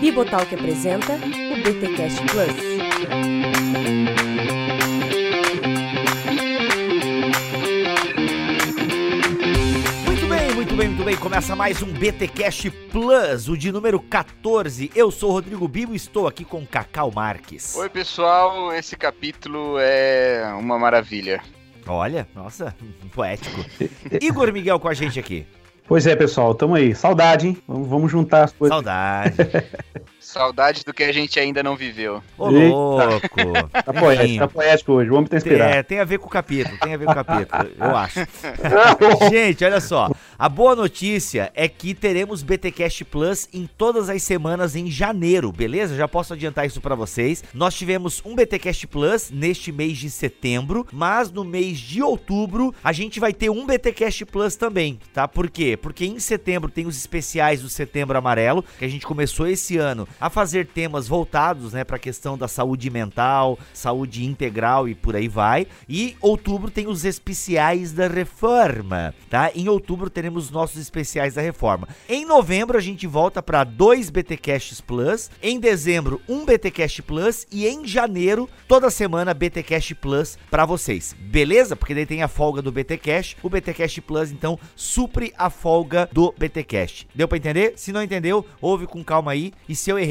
Bibotalk apresenta o BTcast Plus. Muito bem, muito bem, muito bem. Começa mais um BTcast Plus, o de número 14. Eu sou o Rodrigo Bibo e estou aqui com Cacau Marques. Oi, pessoal. Esse capítulo é uma maravilha. Olha, nossa, poético. Igor Miguel com a gente aqui. Pois é, pessoal, tamo aí. Saudade, hein? Vamos, vamos juntar as coisas. Saudade. Saudade do que a gente ainda não viveu. Ô, louco. Tá poético, tá poético hoje. O homem tá Tem, inspirado. é, tem a ver com o capítulo, tem a ver com o capítulo, eu acho. Gente, olha só. A boa notícia é que teremos BTcast Plus em todas as semanas em janeiro, beleza? Já posso adiantar isso pra vocês. Nós tivemos um BTcast Plus neste mês de setembro, mas no mês de outubro a gente vai ter um BTcast Plus também, tá? Por quê? Porque em setembro tem os especiais do Setembro Amarelo, que a gente começou esse ano a fazer temas voltados, né, para a questão da saúde mental, saúde integral e por aí vai. E outubro tem os especiais da reforma, tá? Em outubro teremos nossos especiais da reforma. Em novembro a gente volta para dois BTcasts Plus, em dezembro um BTcast Plus e em janeiro toda semana BTcast Plus para vocês. Beleza? Porque daí tem a folga do BTcast, o BTcast Plus então supre a folga do BTcast. Deu para entender? Se não entendeu, ouve com calma aí. E se eu errei,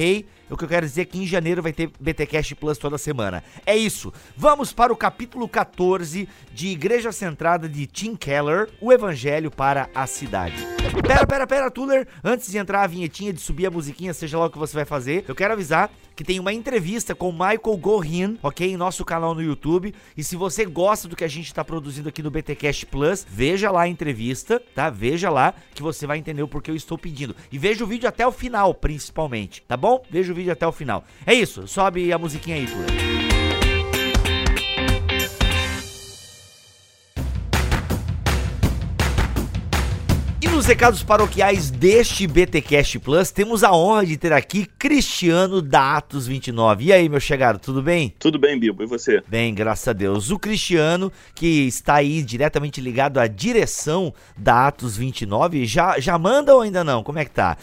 o que eu quero dizer é que em janeiro vai ter BTcast Plus toda semana. É isso. Vamos para o capítulo 14 de Igreja Centrada de Tim Keller, o Evangelho para a Cidade. Pera, pera, pera, Tuller. Antes de entrar a vinhetinha, de subir a musiquinha, seja lá o que você vai fazer, eu quero avisar que tem uma entrevista com Michael Gorin, ok? Em nosso canal no YouTube. E se você gosta do que a gente está produzindo aqui no BTcast Plus, veja lá a entrevista, tá? Veja lá que você vai entender o porquê eu estou pedindo. E veja o vídeo até o final, principalmente, tá bom? Veja o vídeo até o final. É isso, sobe a musiquinha aí, Tuller. Nos recados paroquiais deste BTcast Plus, temos a honra de ter aqui Cristiano da Atos 29. E aí, meu chegado, tudo bem? Tudo bem, Bibo, e você? Bem, graças a Deus. O Cristiano, que está aí diretamente ligado à direção da Atos 29, já, já manda ou ainda não? Como é que tá?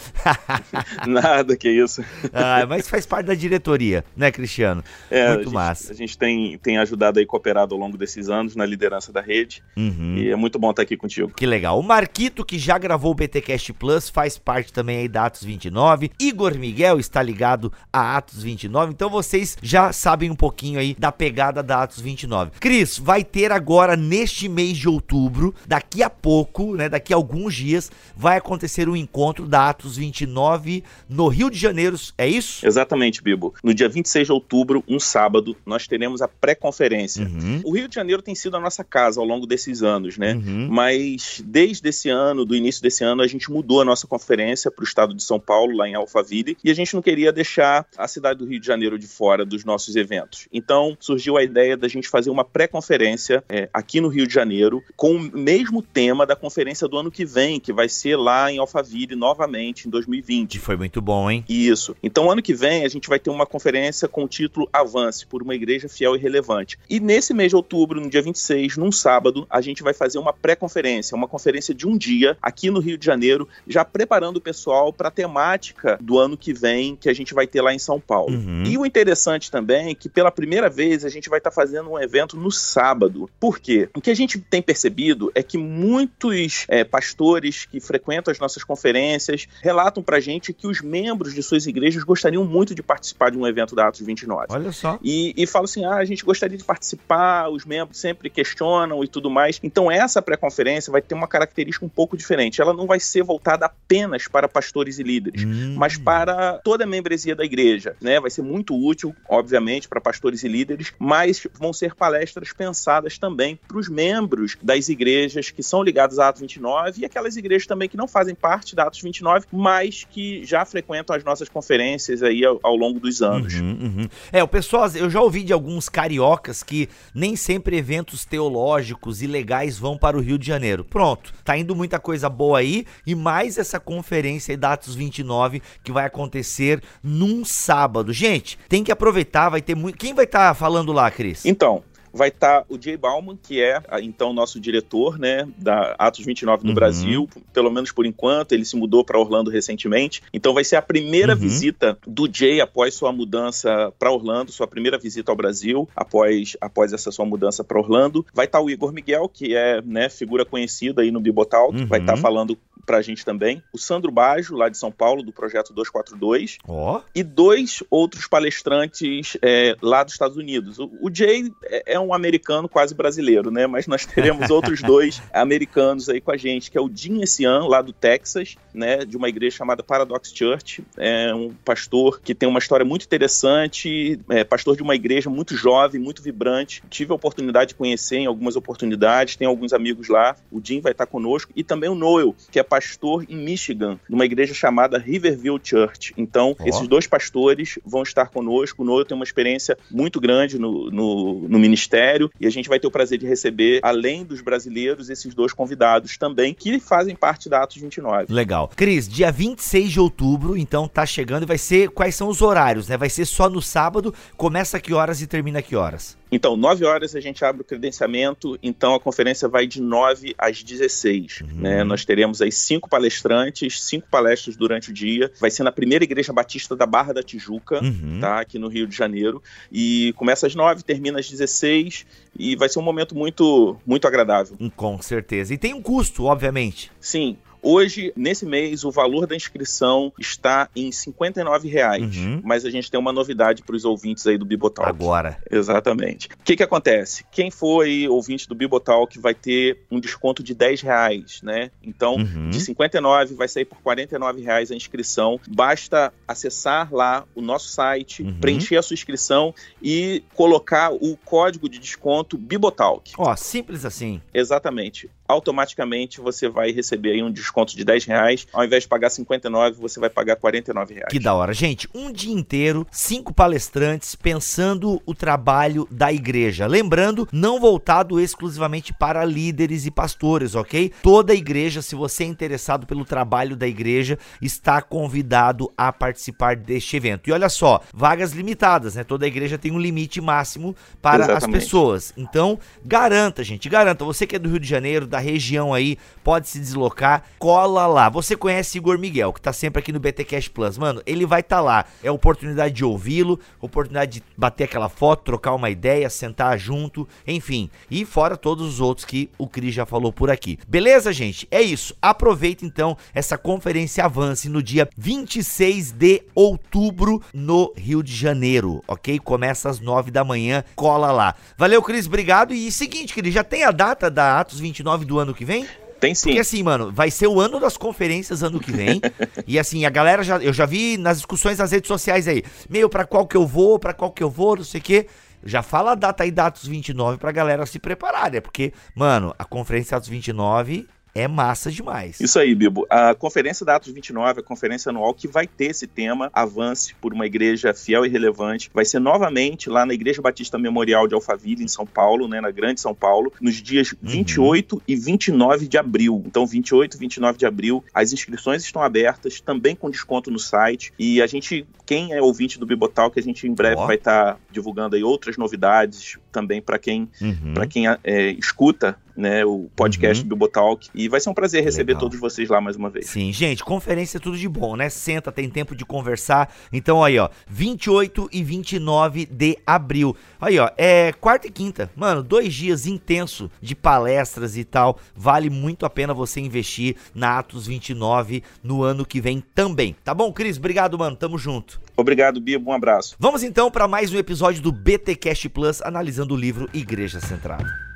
Nada, que isso. Ah, mas faz parte da diretoria, né, Cristiano? É, Muito a gente, massa. A gente tem, tem ajudado aí, cooperado ao longo desses anos na liderança da rede, Uhum. e é muito bom estar aqui contigo. Que legal. O Marquito, que já gravou o BTcast Plus, faz parte também aí da Atos 29. Igor Miguel está ligado a Atos 29. Então vocês já sabem um pouquinho aí da pegada da Atos 29. Cris, vai ter agora neste mês de outubro, daqui a pouco, né, daqui a alguns dias, vai acontecer um encontro da Atos 29 no Rio de Janeiro. É isso? Exatamente, Bibo. No dia 26 de outubro, um sábado, nós teremos a pré-conferência. Uhum. O Rio de Janeiro tem sido a nossa casa ao longo desses anos, né? Uhum. Mas desde esse ano, do início desse ano, a gente mudou a nossa conferência para o estado de São Paulo, lá em Alphaville, e a gente não queria deixar a cidade do Rio de Janeiro de fora dos nossos eventos. Então surgiu a ideia da gente fazer uma pré-conferência é, aqui no Rio de Janeiro, com o mesmo tema da conferência do ano que vem, que vai ser lá em Alphaville novamente, em 2020. Que foi muito bom, hein? Isso. Então, ano que vem, a gente vai ter uma conferência com o título Avance por uma Igreja Fiel e Relevante. E nesse mês de outubro, no dia 26, num sábado, a gente vai fazer uma pré-conferência, uma conferência de um dia aqui no Rio de Janeiro, já preparando o pessoal para a temática do ano que vem, que a gente vai ter lá em São Paulo. Uhum. E o interessante também é que pela primeira vez a gente vai estar fazendo um evento no sábado. Por quê? O que a gente tem percebido é que muitos é, pastores que frequentam as nossas conferências relatam pra gente que os membros de suas igrejas gostariam muito de participar de um evento da Atos 29. Olha só. E, e falam assim: ah, a gente gostaria de participar, os membros sempre questionam e tudo mais. Então, essa pré-conferência vai ter uma característica um pouco diferente. Ela não vai ser voltada apenas para pastores e líderes, Hum. mas para toda a membresia da igreja. Né? Vai ser muito útil, obviamente, para pastores e líderes, mas vão ser palestras pensadas também para os membros das igrejas que são ligadas a Atos 29 e aquelas igrejas também que não fazem parte da Atos 29, mas que já frequentam as nossas conferências aí ao, ao longo dos anos. Uhum, uhum. É, o pessoal, eu já ouvi de alguns cariocas que nem sempre eventos teológicos e legais vão para o Rio de Janeiro. Pronto, tá indo muita coisa boa aí e mais essa conferência aí da Atos 29 que vai acontecer num sábado. Gente, tem que aproveitar, vai ter muito. Quem vai estar falando lá, Cris? Então, vai estar tá o Jay Bauman, que é então nosso diretor, né, da Atos 29 no uhum. Brasil, pelo menos por enquanto, ele se mudou para Orlando recentemente. Então vai ser a primeira uhum. visita do Jay após sua mudança para Orlando, sua primeira visita ao Brasil após, após essa sua mudança para Orlando. Vai estar tá o Igor Miguel, que é, né, figura conhecida aí no Bibotalk, uhum. vai estar tá falando pra gente também. O Sandro Bajo, lá de São Paulo, do Projeto 242. Oh. E dois outros palestrantes é, lá dos Estados Unidos. O, o Jay é, é um americano quase brasileiro, né? Mas nós teremos outros dois americanos aí com a gente, que é o Jim Essian, lá do Texas, né? De uma igreja chamada Paradox Church. É um pastor que tem uma história muito interessante, é pastor de uma igreja muito jovem, muito vibrante. Tive a oportunidade de conhecer em algumas oportunidades, tem alguns amigos lá. O Jim vai estar conosco. E também o Noel, que é pastor em Michigan, numa igreja chamada Riverview Church. Então, oh. esses dois pastores vão estar conosco. O Noel tem uma experiência muito grande no, no, no, ministério e a gente vai ter o prazer de receber, além dos brasileiros, esses dois convidados também, que fazem parte da Atos 29. Legal. Cris, dia 26 de outubro, então tá chegando e vai ser. Quais são os horários, né? Vai ser só no sábado, começa a que horas e termina a que horas? Então, 9 horas a gente abre o credenciamento, então a conferência vai de 9 às 16. Uhum. Né? Nós teremos aí cinco palestrantes, cinco palestras durante o dia. Vai ser na primeira igreja batista da Barra da Tijuca, uhum. tá? Aqui no Rio de Janeiro. E começa às 9, termina às 16 e vai ser um momento muito, muito agradável. Com certeza. E tem um custo, obviamente. Sim. Hoje, nesse mês, o valor da inscrição está em 59 reais, uhum. mas a gente tem uma novidade para os ouvintes aí do Bibotalk. Agora. Exatamente. O que, que acontece? Quem foi ouvinte do Bibotalk vai ter um desconto de 10 reais, né? Então, uhum. de 59 vai sair por 49 reais a inscrição. Basta acessar lá o nosso site, uhum. preencher a sua inscrição e colocar o código de desconto Bibotalk. Ó, simples assim. Exatamente automaticamente você vai receber aí um desconto de 10 reais. Ao invés de pagar 59, você vai pagar 49 reais. Que da hora. Gente, um dia inteiro, cinco palestrantes pensando o trabalho da igreja. Lembrando, não voltado exclusivamente para líderes e pastores, ok? Toda a igreja, se você é interessado pelo trabalho da igreja, está convidado a participar deste evento. E olha só, vagas limitadas, né? Toda a igreja tem um limite máximo para Exatamente. as pessoas. Então, garanta, gente, garanta. Você que é do Rio de Janeiro, da região aí, pode se deslocar, cola lá. Você conhece Igor Miguel, que tá sempre aqui no BT Cash Plus. Mano, ele vai estar tá lá. É oportunidade de ouvi-lo, oportunidade de bater aquela foto, trocar uma ideia, sentar junto, enfim. E fora todos os outros que o Cris já falou por aqui. Beleza, gente? É isso. Aproveita então essa conferência Avance no dia 26 de outubro no Rio de Janeiro, ok? Começa às 9 da manhã, cola lá. Valeu, Cris, obrigado. E seguinte, Cris, já tem a data da Atos 29 do do ano que vem? Tem sim. Porque assim, mano, vai ser o ano das conferências ano que vem. e assim, a galera já. Eu já vi nas discussões das redes sociais aí. Meio, para qual que eu vou, para qual que eu vou, não sei o quê. Já fala a data aí, datos 29, pra galera se preparar, né? Porque, mano, a conferência datos 29 é massa demais. Isso aí, Bibo. A conferência da Atos 29, a conferência anual que vai ter esse tema, avance por uma igreja fiel e relevante, vai ser novamente lá na Igreja Batista Memorial de Alphaville, em São Paulo, né, na Grande São Paulo, nos dias 28 uhum. e 29 de abril. Então, 28 e 29 de abril, as inscrições estão abertas, também com desconto no site. E a gente, quem é ouvinte do Bibotal, que a gente em breve oh. vai estar tá divulgando aí outras novidades também para quem, uhum. quem é, escuta né, o podcast uhum. do Bibotalk. E vai ser um prazer receber Legal. todos vocês lá mais uma vez. Sim, gente, conferência é tudo de bom, né? Senta, tem tempo de conversar. Então aí, ó, 28 e 29 de abril. Aí, ó, é quarta e quinta. Mano, dois dias intenso de palestras e tal. Vale muito a pena você investir na Atos 29 no ano que vem também. Tá bom, Cris? Obrigado, mano. Tamo junto. Obrigado, Bia. Um abraço. Vamos então para mais um episódio do BT Cash Plus analisando o livro Igreja Centrada.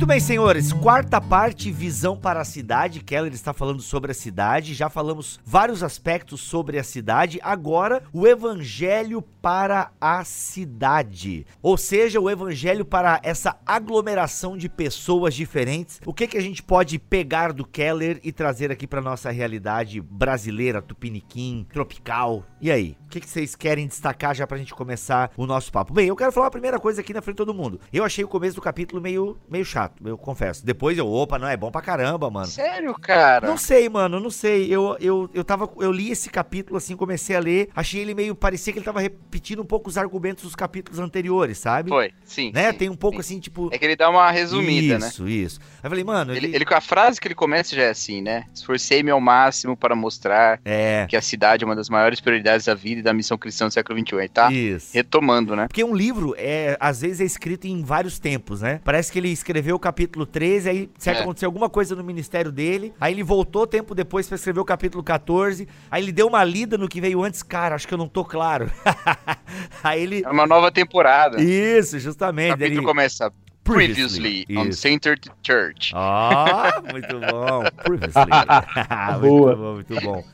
Muito bem, senhores. Quarta parte, visão para a cidade. Keller está falando sobre a cidade. Já falamos vários aspectos sobre a cidade. Agora, o evangelho para a cidade. Ou seja, o evangelho para essa aglomeração de pessoas diferentes. O que, que a gente pode pegar do Keller e trazer aqui para nossa realidade brasileira, tupiniquim, tropical? E aí? O que, que vocês querem destacar já para a gente começar o nosso papo? Bem, eu quero falar a primeira coisa aqui na frente de todo mundo. Eu achei o começo do capítulo meio, meio chato eu confesso. Depois eu, opa, não, é bom pra caramba, mano. Sério, cara? Não sei, mano, não sei. Eu, eu, eu tava. Eu li esse capítulo assim, comecei a ler. Achei ele meio. Parecia que ele tava repetindo um pouco os argumentos dos capítulos anteriores, sabe? Foi, sim. Né? sim, Tem um pouco sim. assim, tipo. É que ele dá uma resumida, né? isso, isso. Aí eu falei, mano, ele. Ele, ele, a frase que ele começa já é assim, né? Esforcei-me ao máximo para mostrar É. que a cidade é uma das maiores prioridades da vida e da missão cristã do século XXI. Ele tá Isso. retomando, né? Porque um livro, é, às vezes, é escrito em vários tempos, né? Parece que ele escreveu o capítulo 13, aí certo, É. aconteceu alguma coisa no ministério dele, aí ele voltou tempo depois pra escrever o capítulo 14, aí ele deu uma lida no que veio antes, cara, acho que eu não tô claro. aí ele... É uma nova temporada. Isso, o justamente. capítulo ele- começa Previously, on Isso. Centered Church. Ah, muito bom. Previously. muito Boa. bom, muito bom.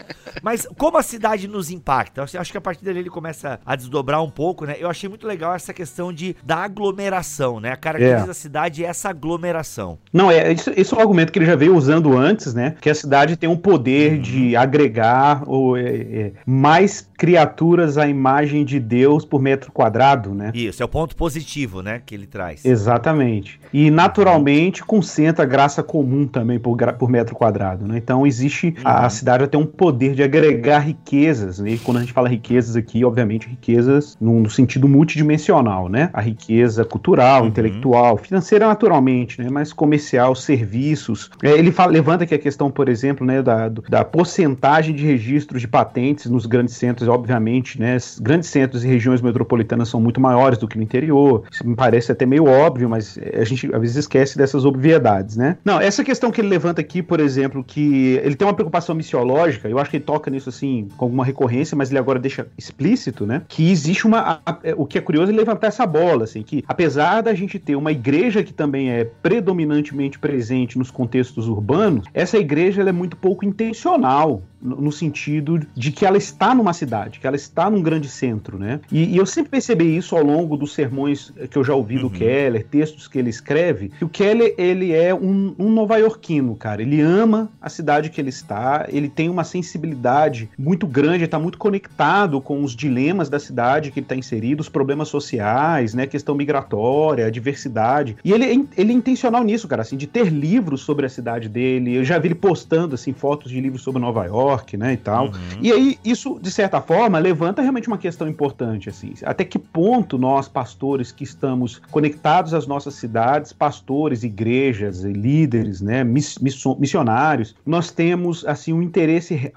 Mas como a cidade nos impacta? Eu acho- que a partir dali ele começa a desdobrar um pouco, né? Eu achei muito legal essa questão de da aglomeração, né? A característica É. da cidade é essa aglomeração. Não, é, isso, esse é um argumento que ele já veio usando antes, né? Que a cidade tem um poder Uhum. de agregar ou, é, é, mais criaturas à imagem de Deus por metro quadrado, né? Isso, é o ponto positivo, né? Que ele traz. Exatamente. E naturalmente concentra graça comum também por, por metro quadrado, né? Então existe a, Uhum. a cidade ter um poder de agregar riquezas, né? E quando a gente fala riquezas aqui, obviamente riquezas no, no sentido multidimensional, né? A riqueza cultural, Uhum. intelectual, financeira naturalmente, né? Mas comercial, serviços. É, ele fala- levanta aqui a questão, por exemplo, né? Da, da porcentagem de registros de patentes nos grandes centros, obviamente, né? Grandes centros e regiões metropolitanas são muito maiores do que no interior. Isso me parece até meio óbvio, mas a gente às vezes esquece dessas obviedades, né? Não, essa questão que ele levanta aqui, por exemplo, que ele tem uma preocupação missiológica, eu acho que ele toca nisso assim com alguma recorrência, mas ele agora deixa explícito, né? Que existe uma. a- a- o que é curioso é levantar essa bola, assim, que apesar da gente ter uma igreja que também é predominantemente presente nos contextos urbanos, essa igreja é muito pouco intencional no sentido de que ela está numa cidade, que ela está num grande centro, né? E, e eu sempre percebi isso ao longo dos sermões que eu já ouvi do Uhum. Keller, textos que ele escreve, que o Keller, ele é um, um nova-iorquino, cara. Ele ama a cidade que ele está, ele tem uma sensibilidade muito grande, está muito conectado com os dilemas da cidade que ele está inserido, os problemas sociais, né? Questão migratória, a diversidade. E ele, é ele é intencional nisso, cara, assim, de ter livros sobre a cidade dele. Eu já vi ele postando, assim, fotos de livros sobre Nova York, né, e tal. Uhum. E aí, isso, de certa forma, levanta realmente uma questão importante, assim. Até que ponto nós, pastores, que estamos conectados às nossas cidades, pastores, igrejas, líderes, né, miss- missionários, nós temos, assim, um interesse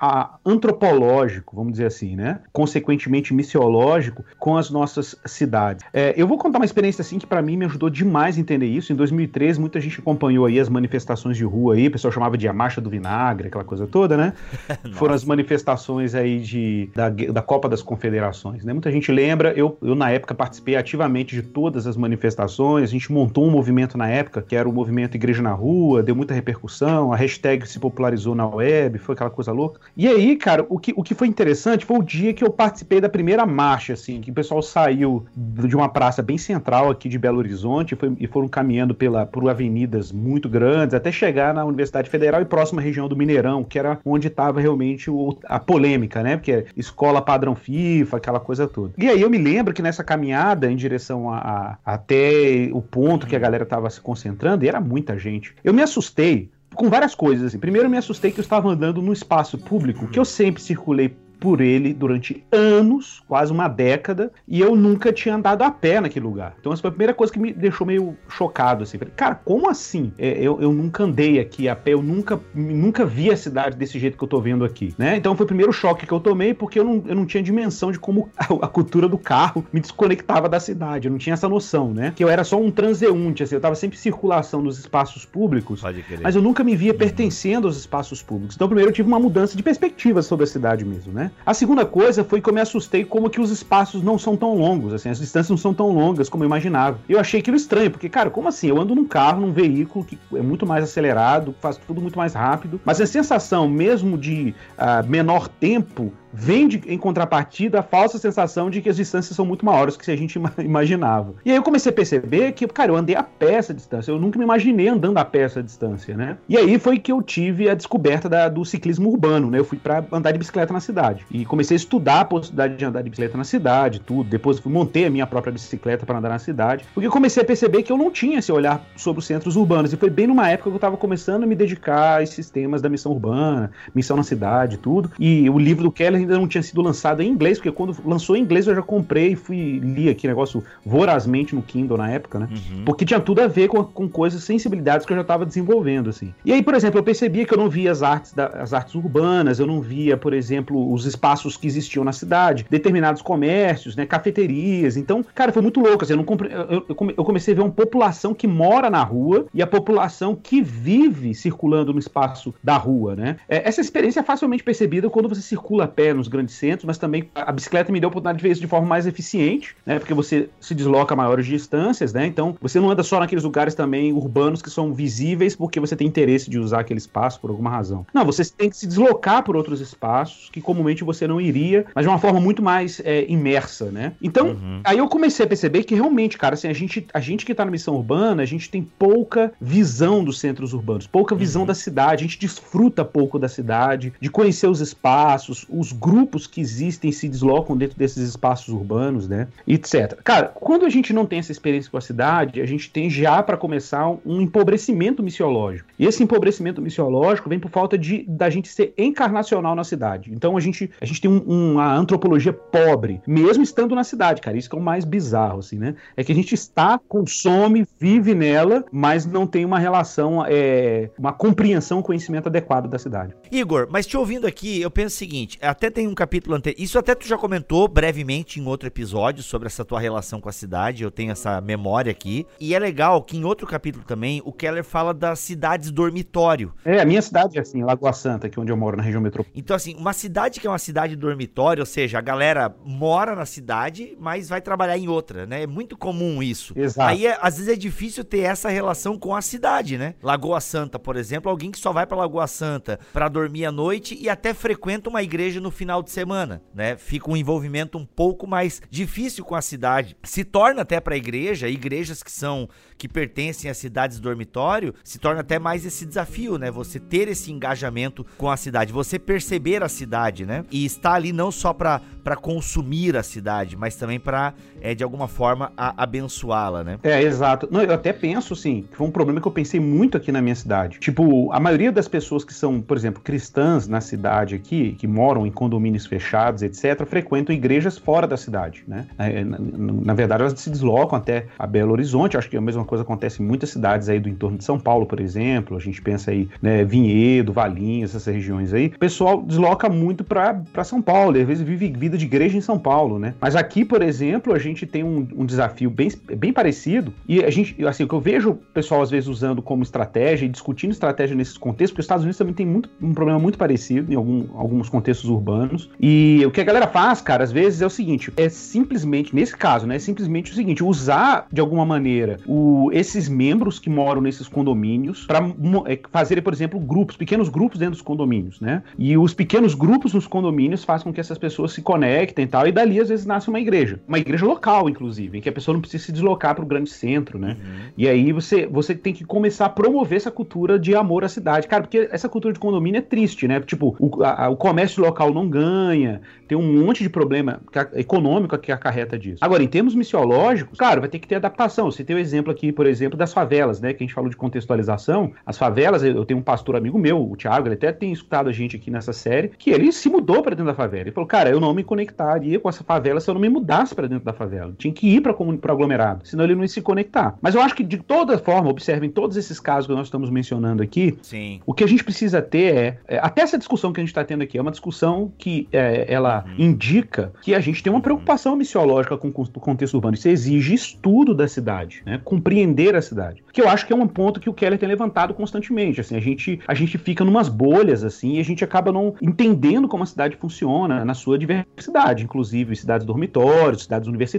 antropológico, vamos dizer assim, né? Consequentemente, missiológico, com as nossas cidades. É, eu vou contar uma experiência, assim, que para mim me ajudou demais a entender isso. Em 2013, muita gente acompanhou aí as manifestações de rua aí, o pessoal chamava de a Marcha do Vinagre, aquela coisa toda, né? foram as manifestações aí de, da, da Copa das Confederações, né? Muita gente lembra, eu, eu na época participei ativamente de todas as manifestações, a gente montou um movimento na época, que era o movimento Igreja na Rua, deu muita repercussão, a hashtag se popularizou na web, foi aquela coisa louca. E aí, cara, o que, o que foi interessante foi o dia que eu participei da primeira marcha, assim, que o pessoal saiu de uma praça bem central aqui de Belo Horizonte e, foi- e foram caminhando pela, por avenidas muito grandes até chegar na Universidade Federal e próxima região do Mineirão, que era onde estava realmente o- a polêmica, né? Porque é escola padrão FIFA, aquela coisa toda. E aí eu me lembro que nessa caminhada em direção a, a- até o ponto que a galera estava se concentrando, e era muita gente, eu me assustei com várias coisas. Assim. Primeiro, eu me assustei que eu estava andando num espaço público que eu sempre circulei por ele durante anos, quase uma década, e eu nunca tinha andado a pé naquele lugar. Então essa foi a primeira coisa que me deixou meio chocado, assim. Falei, cara, como assim? É, eu, eu nunca andei aqui a pé, eu nunca, nunca vi a cidade desse jeito que eu tô vendo aqui, né? Então foi o primeiro choque que eu tomei, porque eu não, eu não tinha dimensão de como a, a cultura do carro me desconectava da cidade, eu não tinha essa noção, né? Que eu era só um transeunte, assim, eu tava sempre em circulação nos espaços públicos, mas eu nunca me via pertencendo aos espaços públicos. Então, primeiro, eu tive uma mudança de perspectiva sobre a cidade mesmo, né? A segunda coisa foi que eu me assustei como que os espaços não são tão longos, assim, as distâncias não são tão longas como eu imaginava. Eu achei aquilo estranho, porque, cara, como assim? Eu ando num carro, num veículo que é muito mais acelerado, faz tudo muito mais rápido, mas a sensação mesmo de ah, menor tempo vem de, em contrapartida a falsa sensação de que as distâncias são muito maiores do que a gente imaginava. E aí eu comecei a perceber que, cara, eu andei a pé essa distância, eu nunca me imaginei andando a pé essa distância, né? E aí foi que eu tive a descoberta da, do ciclismo urbano, né? Eu fui para andar de bicicleta na cidade e comecei a estudar a possibilidade de andar de bicicleta na cidade, tudo. Depois fui montei a minha própria bicicleta para andar na cidade, porque eu comecei a perceber que eu não tinha esse olhar sobre os centros urbanos. E foi bem numa época que eu estava começando a me dedicar a esses temas da missão urbana, missão na cidade, tudo. E o livro do Keller ainda não tinha sido lançado em inglês, porque quando lançou em inglês eu já comprei e fui li aqui negócio vorazmente no Kindle na época, né? Uhum. Porque tinha tudo a ver com, com coisas, sensibilidades que eu já estava desenvolvendo, assim. E aí, por exemplo, eu percebia que eu não via as artes, da, as artes urbanas, eu não via, por exemplo, os espaços que existiam na cidade, determinados comércios, né, cafeterias. Então, cara, foi muito louco. Assim, eu, não compre... eu, eu comecei a ver uma população que mora na rua e a população que vive circulando no espaço da rua, né? É, essa experiência é facilmente percebida quando você circula a nos grandes centros, mas também a bicicleta me deu a oportunidade de ver isso de forma mais eficiente, né? Porque você se desloca a maiores distâncias, né? Então, você não anda só naqueles lugares também urbanos que são visíveis porque você tem interesse de usar aquele espaço por alguma razão. Não, você tem que se deslocar por outros espaços que comumente você não iria, mas de uma forma muito mais é, imersa, né? Então, uhum. aí eu comecei a perceber que realmente, cara, assim, a gente, a gente que tá na missão urbana, a gente tem pouca visão dos centros urbanos, pouca visão uhum. da cidade, a gente desfruta pouco da cidade, de conhecer os espaços, os grupos que existem se deslocam dentro desses espaços urbanos, né? Etc. Cara, quando a gente não tem essa experiência com a cidade, a gente tem já para começar um empobrecimento missiológico. E esse empobrecimento missiológico vem por falta de da gente ser encarnacional na cidade. Então a gente, a gente tem um, uma antropologia pobre, mesmo estando na cidade, cara. Isso que é o mais bizarro, assim, né? É que a gente está, consome, vive nela, mas não tem uma relação, é, uma compreensão, conhecimento adequado da cidade. Igor, mas te ouvindo aqui, eu penso o seguinte: até tem um capítulo anterior. Isso até tu já comentou brevemente em outro episódio sobre essa tua relação com a cidade. Eu tenho essa memória aqui. E é legal que em outro capítulo também o Keller fala das cidades dormitório. É, a minha cidade é assim, Lagoa Santa, aqui onde eu moro, na região metropolitana. Então, assim, uma cidade que é uma cidade dormitório, ou seja, a galera mora na cidade, mas vai trabalhar em outra, né? É muito comum isso. Exato. Aí, é, às vezes, é difícil ter essa relação com a cidade, né? Lagoa Santa, por exemplo, alguém que só vai para Lagoa Santa para dormir à noite e até frequenta uma igreja no final de semana, né? Fica um envolvimento um pouco mais difícil com a cidade. Se torna até para a igreja, igrejas que são que pertencem a cidades dormitório, se torna até mais esse desafio, né? Você ter esse engajamento com a cidade, você perceber a cidade, né? E estar ali não só para consumir a cidade, mas também para, é, de alguma forma, abençoá-la, né? É, exato. Não, eu até penso, assim, que foi um problema que eu pensei muito aqui na minha cidade. Tipo, a maioria das pessoas que são, por exemplo, cristãs na cidade aqui, que moram em condomínios fechados, etc., frequentam igrejas fora da cidade, né? Na, na, na verdade, elas se deslocam até a Belo Horizonte, acho que é a mesma coisa acontece em muitas cidades aí do entorno de São Paulo, por exemplo. A gente pensa aí, né, Vinhedo, Valinhos, essas regiões aí. O pessoal desloca muito para São Paulo, e às vezes vive vida de igreja em São Paulo, né? Mas aqui, por exemplo, a gente tem um, um desafio bem, bem parecido. E a gente, assim, o que eu vejo o pessoal às vezes usando como estratégia e discutindo estratégia nesses contextos, porque os Estados Unidos também tem muito, um problema muito parecido em algum, alguns contextos urbanos. E o que a galera faz, cara, às vezes é o seguinte: é simplesmente, nesse caso, né? É simplesmente o seguinte, usar de alguma maneira o esses membros que moram nesses condomínios para é, fazerem, por exemplo, grupos, pequenos grupos dentro dos condomínios, né? E os pequenos grupos nos condomínios fazem com que essas pessoas se conectem e tal, e dali às vezes nasce uma igreja, uma igreja local, inclusive, em que a pessoa não precisa se deslocar para o grande centro, né? Uhum. E aí você, você tem que começar a promover essa cultura de amor à cidade, cara, porque essa cultura de condomínio é triste, né? Tipo, o, a, o comércio local não ganha, tem um monte de problema econômico que acarreta disso. Agora, em termos missiológicos, claro, vai ter que ter adaptação. Você tem o exemplo aqui por exemplo, das favelas, né? Que a gente falou de contextualização. As favelas, eu tenho um pastor amigo meu, o Thiago, ele até tem escutado a gente aqui nessa série, que ele se mudou para dentro da favela. Ele falou, cara, eu não me conectaria com essa favela se eu não me mudasse para dentro da favela. Tinha que ir para o aglomerado, senão ele não ia se conectar. Mas eu acho que, de toda forma, observem todos esses casos que nós estamos mencionando aqui, Sim. o que a gente precisa ter é, é até essa discussão que a gente está tendo aqui, é uma discussão que é, ela uhum. indica que a gente tem uma preocupação missiológica com o contexto urbano. Isso exige estudo da cidade, né? compreender a cidade. Que eu acho que é um ponto que o Keller tem levantado constantemente. Assim, a gente, a gente fica numas bolhas assim e a gente acaba não entendendo como a cidade funciona na sua diversidade, inclusive cidades dormitórios, cidades universitárias,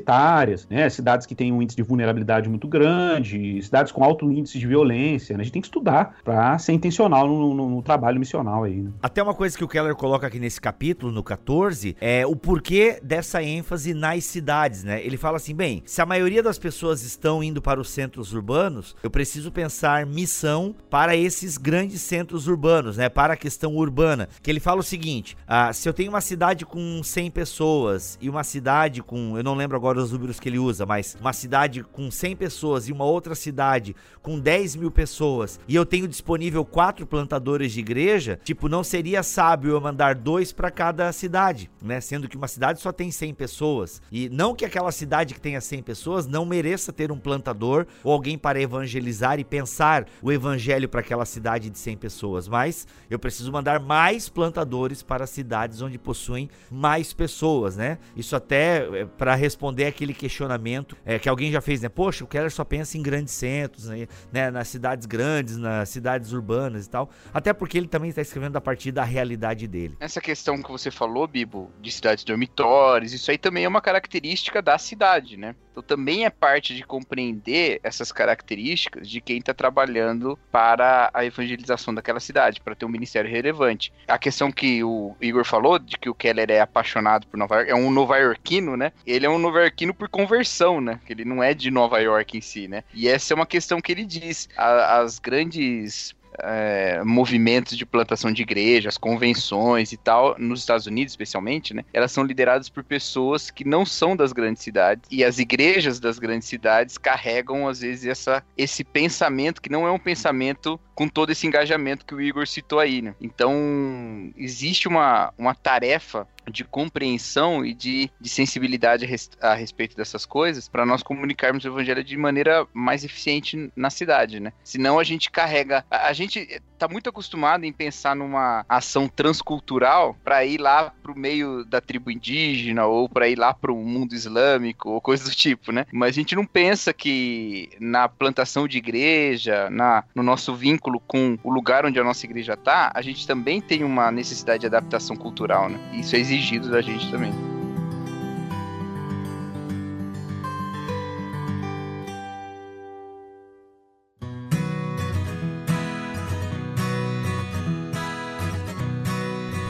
né? Cidades que têm um índice de vulnerabilidade muito grande, cidades com alto índice de violência. Né? A gente tem que estudar para ser intencional no, no, no trabalho missional aí. Né? Até uma coisa que o Keller coloca aqui nesse capítulo capítulo, no 14, é o porquê dessa ênfase nas cidades, né? Ele fala assim: bem, se a maioria das pessoas estão indo para os centros urbanos, eu preciso pensar missão para esses grandes centros urbanos, né? Para a questão urbana. Que ele fala o seguinte: ah, se eu tenho uma cidade com 100 pessoas e uma cidade com, eu não lembro agora os números que ele usa, mas uma cidade com 100 pessoas e uma outra cidade com 10 mil pessoas e eu tenho disponível quatro plantadores de igreja, tipo, não seria sábio eu mandar dois para cada cidade, né? Sendo que uma cidade só tem 100 pessoas. E não que aquela cidade que tenha 100 pessoas não mereça ter um plantador ou alguém para evangelizar e pensar o evangelho para aquela cidade de 100 pessoas, mas eu preciso mandar mais plantadores para cidades onde possuem mais pessoas, né? Isso até é, para responder aquele questionamento é, que alguém já fez, né? Poxa, o Keller só pensa em grandes centros, né? né? nas cidades grandes, nas cidades urbanas e tal. Até porque ele também está escrevendo a partir da realidade dele. Essa questão que você falou, Bibo, de cidades dormitórios, isso aí também é uma característica da cidade, né? Então também é parte de compreender essas características de quem está trabalhando para a evangelização daquela cidade, para ter um ministério relevante. A questão que o Igor falou, de que o Keller é apaixonado por Nova York, é um nova-iorquino, né? Ele é um nova-iorquino por conversão, né? Ele não é de Nova York em si, né? E essa é uma questão que ele diz. A, as grandes é, movimentos de plantação de igrejas, convenções e tal, nos Estados Unidos especialmente, né? Elas são lideradas por pessoas que não são das grandes cidades. E as igrejas das grandes cidades carregam, às vezes, essa, esse pensamento que não é um pensamento com todo esse engajamento que o Igor citou aí, né? Então, existe uma, uma tarefa de compreensão e de, de sensibilidade a, res, a, respeito dessas coisas para nós comunicarmos o evangelho de maneira mais eficiente na cidade, né? Senão a gente carrega. A, a gente tá muito acostumado em pensar numa ação transcultural para ir lá pro meio da tribo indígena ou para ir lá pro mundo islâmico ou coisa do tipo, né? Mas a gente não pensa que na plantação de igreja, na, no nosso vínculo com o lugar onde a nossa igreja tá, a gente também tem uma necessidade de adaptação cultural, né? Isso é exigido da gente também.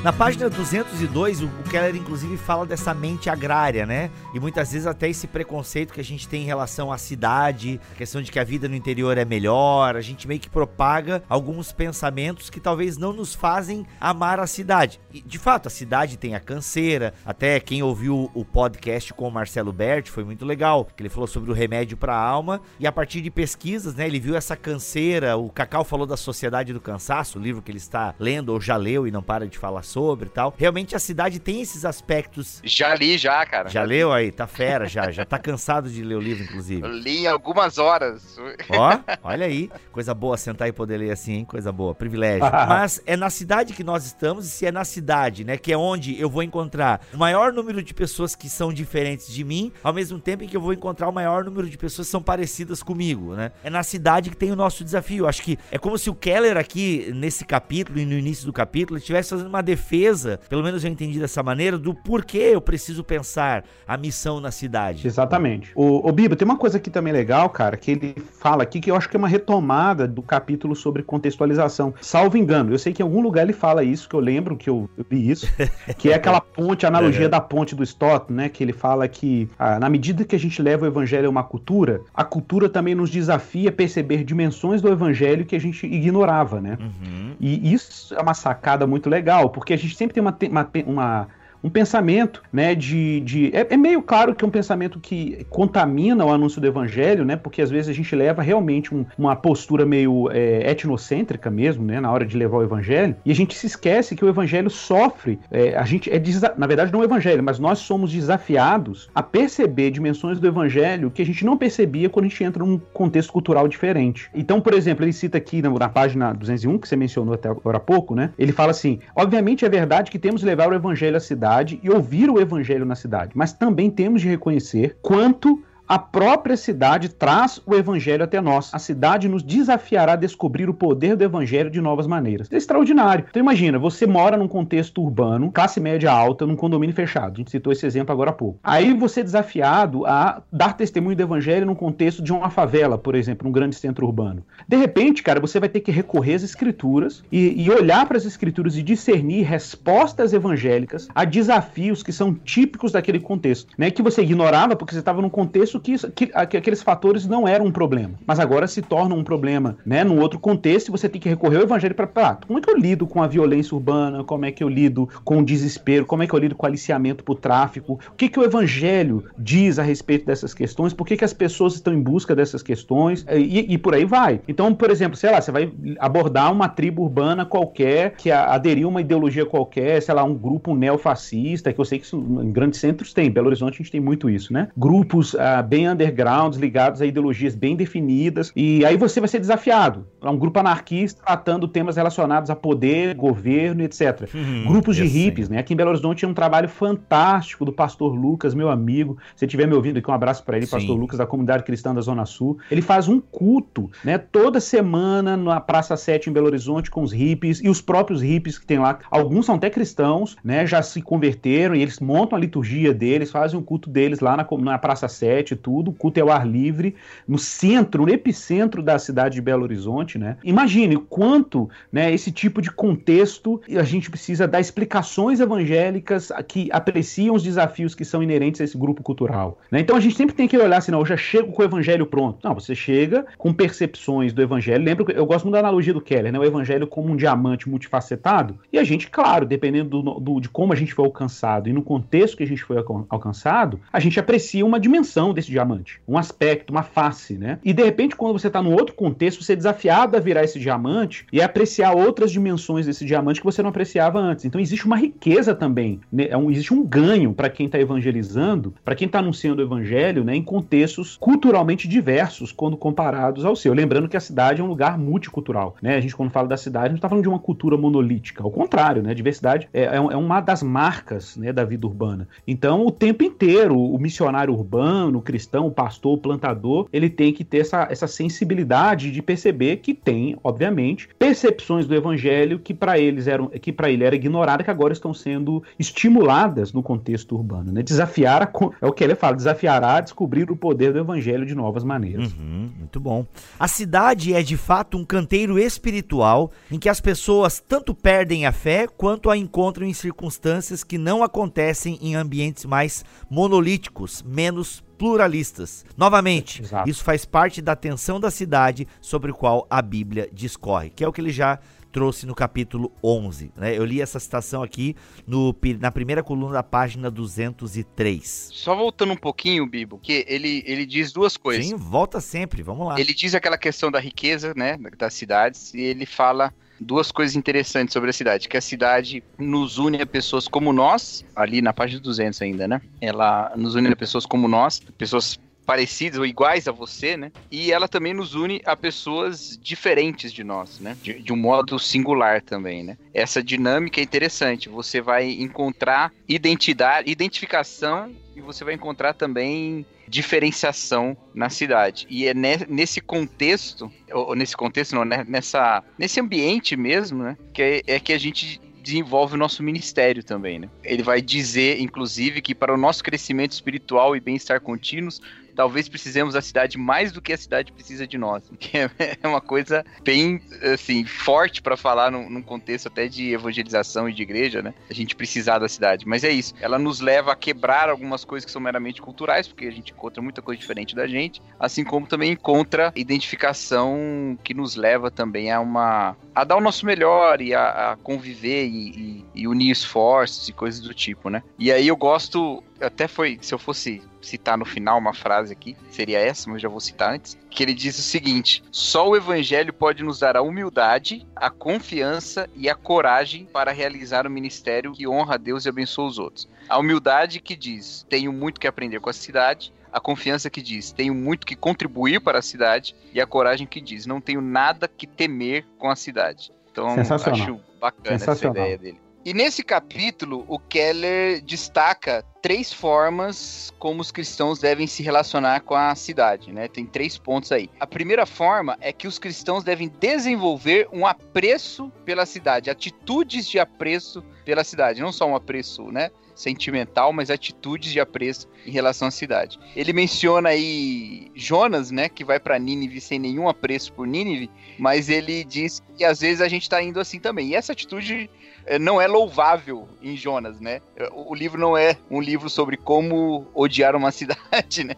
Na página 202, o Keller inclusive fala dessa mente agrária, né? E muitas vezes até esse preconceito que a gente tem em relação à cidade, a questão de que a vida no interior é melhor, a gente meio que propaga alguns pensamentos que talvez não nos fazem amar a cidade. E, de fato, a cidade tem a canseira, até quem ouviu o podcast com o Marcelo Berti foi muito legal, que ele falou sobre o remédio para a alma, e a partir de pesquisas, né, ele viu essa canseira, o Cacau falou da Sociedade do Cansaço, o livro que ele está lendo ou já leu e não para de falar sobre e tal. Realmente a cidade tem esses aspectos. Já li, já, cara. Já leu aí? Tá fera, já. Já tá cansado de ler o livro, inclusive. Eu li algumas horas. Ó, olha aí. Coisa boa sentar e poder ler assim, hein? Coisa boa. Privilégio. Mas é na cidade que nós estamos e se é na cidade, né? Que é onde eu vou encontrar o maior número de pessoas que são diferentes de mim, ao mesmo tempo em que eu vou encontrar o maior número de pessoas que são parecidas comigo, né? É na cidade que tem o nosso desafio. Acho que é como se o Keller aqui, nesse capítulo e no início do capítulo, estivesse fazendo uma defesa defesa, pelo menos eu entendi dessa maneira, do porquê eu preciso pensar a missão na cidade. Exatamente. O, o Bibo, tem uma coisa aqui também legal, cara, que ele fala aqui que eu acho que é uma retomada do capítulo sobre contextualização. Salvo engano, eu sei que em algum lugar ele fala isso, que eu lembro que eu, eu vi isso, que é aquela ponte, a analogia da ponte do Stott, né? Que ele fala que ah, na medida que a gente leva o evangelho a uma cultura, a cultura também nos desafia a perceber dimensões do evangelho que a gente ignorava, né? Uhum. E isso é uma sacada muito legal, porque a gente sempre tem uma, uma, uma um pensamento, né, de... de é, é, meio claro que é um pensamento que contamina o anúncio do evangelho, né, porque às vezes a gente leva realmente um, uma postura meio é, etnocêntrica mesmo, né, na hora de levar o evangelho, e a gente se esquece que o evangelho sofre, é, a gente é, na verdade não o evangelho, mas nós somos desafiados a perceber dimensões do evangelho que a gente não percebia quando a gente entra num contexto cultural diferente. Então, por exemplo, ele cita aqui na, na página 201, que você mencionou até agora há pouco, né, ele fala assim, obviamente é verdade que temos de levar o evangelho à cidade cidade e ouvir o evangelho na cidade, mas também temos de reconhecer quanto a própria cidade traz o evangelho até nós. A cidade nos desafiará a descobrir o poder do evangelho de novas maneiras. É extraordinário. Então imagina, você mora num contexto urbano, classe média alta, num condomínio fechado. A gente citou esse exemplo agora há pouco. Aí você é desafiado a dar testemunho do evangelho num contexto de uma favela, por exemplo, num grande centro urbano. De repente, cara, você vai ter que recorrer às escrituras e, e olhar para as escrituras e discernir respostas evangélicas a desafios que são típicos daquele contexto, né? Que você ignorava porque você estava num contexto que, que, que, aqueles fatores não eram um problema, mas agora se tornam um problema, né? Num outro contexto, você tem que recorrer ao evangelho para ah, como é que eu lido com a violência urbana, como é que eu lido com o desespero, como é que eu lido com o aliciamento para o tráfico, o que que o evangelho diz a respeito dessas questões, por que que as pessoas estão em busca dessas questões e, e por aí vai. Então, por exemplo, sei lá, você vai abordar uma tribo urbana qualquer que aderiu a uma ideologia qualquer, sei lá, um grupo neofascista, que eu sei que isso, em grandes centros tem, em Belo Horizonte a gente tem muito isso, né? Grupos uh, bem undergrounds, ligados a ideologias bem definidas, e aí você vai ser desafiado. É um grupo anarquista tratando temas relacionados a poder, governo, etc. Hum, Grupos de hippies, né? Aqui em Belo Horizonte tinha um trabalho fantástico do pastor Lucas, meu amigo. Se estiver me ouvindo aqui, um abraço para ele, Sim. pastor Lucas, da comunidade cristã da Zona Sul. Ele faz um culto, né? Toda semana na Praça 7 em Belo Horizonte com os hippies e os próprios hippies que tem lá. Alguns são até cristãos, né? Já se converteram e eles montam a liturgia deles, fazem o culto deles lá na, na Praça 7 e tudo. O culto é ao ar livre, no centro, no epicentro da cidade de Belo Horizonte, né? Imagine o quanto, né, esse tipo de contexto a gente precisa dar explicações evangélicas que apreciam os desafios que são inerentes a esse grupo cultural. Né? Então a gente sempre tem que olhar assim, não, eu já chego com o evangelho pronto. Não, você chega com percepções do evangelho. Lembra que eu gosto muito da analogia do Keller, né? O evangelho como um diamante multifacetado. E a gente, claro, dependendo do, do, de como a gente foi alcançado e no contexto que a gente foi alcançado, a gente aprecia uma dimensão desse diamante, um aspecto, uma face, né? E de repente, quando você está num outro contexto, você é desafiado a virar esse diamante e apreciar outras dimensões desse diamante que você não apreciava antes. Então existe uma riqueza também, né? é um, existe um ganho para quem está evangelizando, para quem está anunciando o evangelho, né? Em contextos culturalmente diversos quando comparados ao seu. Lembrando que a cidade é um lugar multicultural, né? A gente quando fala da cidade, não está falando de uma cultura monolítica, ao contrário, né? Diversidade é, é, é uma das marcas né, da vida urbana. Então, o tempo inteiro, o missionário urbano, cristão, o pastor, o plantador, ele tem que ter essa, essa sensibilidade de perceber que tem, obviamente, percepções do evangelho que para eles eram, que para ele era ignorada, que agora estão sendo estimuladas no contexto urbano, né? Desafiar a, é o que ele fala, desafiará a descobrir o poder do evangelho de novas maneiras. Uhum, muito bom. A cidade é de fato um canteiro espiritual em que as pessoas tanto perdem a fé quanto a encontram em circunstâncias que não acontecem em ambientes mais monolíticos, menos pluralistas. Novamente, Exato. isso faz parte da tensão da cidade sobre o qual a Bíblia discorre, que é o que ele já trouxe no capítulo 11. Né? Eu li essa citação aqui no, na primeira coluna da página 203. Só voltando um pouquinho, Bibo, que ele, ele diz duas coisas. Sim, volta sempre, vamos lá. Ele diz aquela questão da riqueza, né, das cidades, e ele fala duas coisas interessantes sobre a cidade, que a cidade nos une a pessoas como nós, ali na página 200 ainda, né? Ela nos une a pessoas como nós, pessoas parecidas ou iguais a você, né? E ela também nos une a pessoas diferentes de nós, né? De, de, um modo singular também, né? Essa dinâmica é interessante. Você vai encontrar identidade, identificação e você vai encontrar também diferenciação na cidade. E é nesse contexto, ou nesse contexto não, né? nessa, nesse ambiente mesmo, né? Que é, é que a gente desenvolve o nosso ministério também, né? Ele vai dizer, inclusive, que para o nosso crescimento espiritual e bem-estar contínuos, talvez precisemos da cidade mais do que a cidade precisa de nós. É, é uma coisa bem, assim, forte para falar num, num, contexto até de evangelização e de igreja, né? A gente precisar da cidade. Mas é isso. Ela nos leva a quebrar algumas coisas que são meramente culturais, porque a gente encontra muita coisa diferente da gente, assim como também encontra identificação que nos leva também a uma a dar o nosso melhor e a, a conviver e, e, e unir esforços e coisas do tipo, né? E aí eu gosto até foi, se eu fosse citar no final uma frase aqui, seria essa, mas já vou citar antes, que ele diz o seguinte: só o evangelho pode nos dar a humildade, a confiança e a coragem para realizar o ministério que honra a Deus e abençoa os outros. A humildade que diz: tenho muito que aprender com a cidade, a confiança que diz: tenho muito que contribuir para a cidade, e a coragem que diz: não tenho nada que temer com a cidade. Então, acho bacana essa ideia dele. E nesse capítulo, o Keller destaca três formas como os cristãos devem se relacionar com a cidade, né? Tem três pontos aí. A primeira forma é que os cristãos devem desenvolver um apreço pela cidade, atitudes de apreço pela cidade, não só um apreço, né? sentimental, mas atitudes de apreço em relação à cidade. Ele menciona aí Jonas, né, que vai para Nínive sem nenhum apreço por Nínive, mas ele diz que às vezes a gente está indo assim também. E essa atitude não é louvável em Jonas, né? O livro não é um livro sobre como odiar uma cidade, né?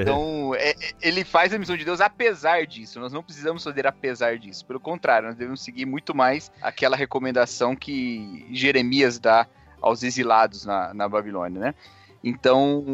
então, é, ele faz a missão de Deus apesar disso. Nós não precisamos fazer apesar disso. Pelo contrário, nós devemos seguir muito mais aquela recomendação que Jeremias dá aos exilados na, na Babilônia, né? Então,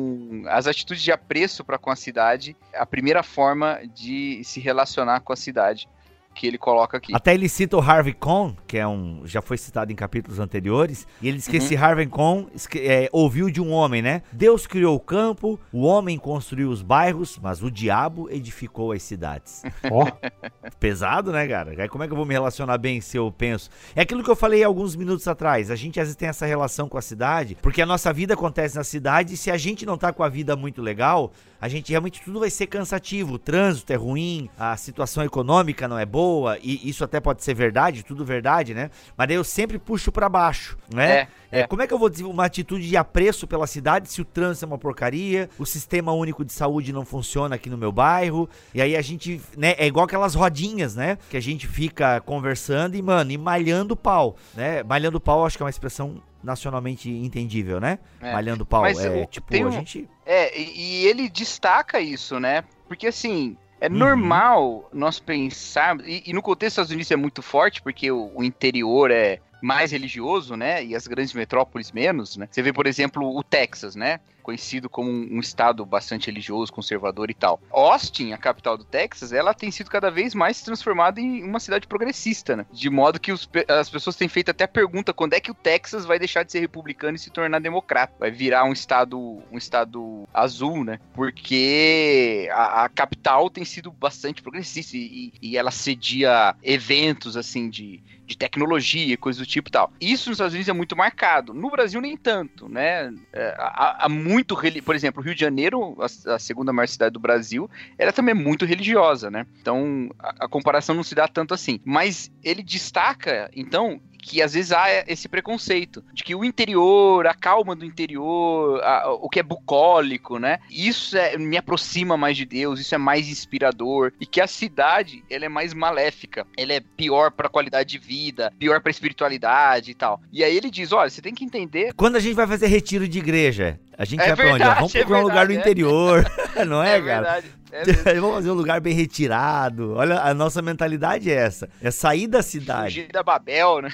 as atitudes de apreço para com a cidade, a primeira forma de se relacionar com a cidade que ele coloca aqui. Até ele cita o Harvey Cohn, que é um já foi citado em capítulos anteriores, e ele diz que uhum. esse Harvey Cohn é, ouviu de um homem, né? Deus criou o campo, o homem construiu os bairros, mas o diabo edificou as cidades. Ó, oh. pesado, né, cara? Aí como é que eu vou me relacionar bem se eu penso? É aquilo que eu falei alguns minutos atrás. A gente às vezes tem essa relação com a cidade, porque a nossa vida acontece na cidade e se a gente não tá com a vida muito legal, a gente realmente tudo vai ser cansativo. O trânsito é ruim, a situação econômica não é boa, e isso até pode ser verdade, tudo verdade, né? Mas daí eu sempre puxo para baixo, né? É, é. Como é que eu vou desenvolver uma atitude de apreço pela cidade se o trânsito é uma porcaria, o sistema único de saúde não funciona aqui no meu bairro, e aí a gente, né, é igual aquelas rodinhas, né, que a gente fica conversando e, mano, e malhando pau, né? Malhando pau acho que é uma expressão nacionalmente entendível, né? É. Malhando pau. Mas é, tipo, um, a gente. É, e ele destaca isso, né? Porque assim. É uhum. normal nós pensarmos, e, e, no contexto dos Estados Unidos é muito forte, porque o, o interior é, mais religioso, né? E as grandes metrópoles menos, né? Você vê, por exemplo, o Texas, né? Conhecido como um, estado bastante religioso, conservador e tal. Austin, a capital do Texas, ela tem sido cada vez mais transformada em uma cidade progressista, né? De modo que os, as pessoas têm feito até a pergunta quando é que o Texas vai deixar de ser republicano e se tornar democrata? Vai virar um estado, um estado azul, né? Porque a, a capital tem sido bastante progressista e, e ela cedia eventos, assim, de de tecnologia, coisas do tipo e tal. Isso nos Estados Unidos é muito marcado. No Brasil, nem tanto, né? É, há, há muito, por exemplo, Rio de Janeiro, a, a, segunda maior cidade do Brasil, era também muito religiosa, né? Então, a, a comparação não se dá tanto assim. Mas ele destaca, então, que às vezes há esse preconceito de que o interior, a calma do interior, a, o que é bucólico, né? Isso é, me aproxima mais de Deus, isso é mais inspirador e que a cidade ela é mais maléfica, ela é pior para a qualidade de vida, pior para espiritualidade e tal. E aí ele diz, olha, você tem que entender. Quando a gente vai fazer retiro de igreja, a gente é vai pra onde? Vamos procurar é um lugar no é. interior, não é, é cara? Verdade. É Vamos fazer um lugar bem retirado. Olha, a nossa mentalidade é essa. É sair da cidade. Fugir da Babel, né?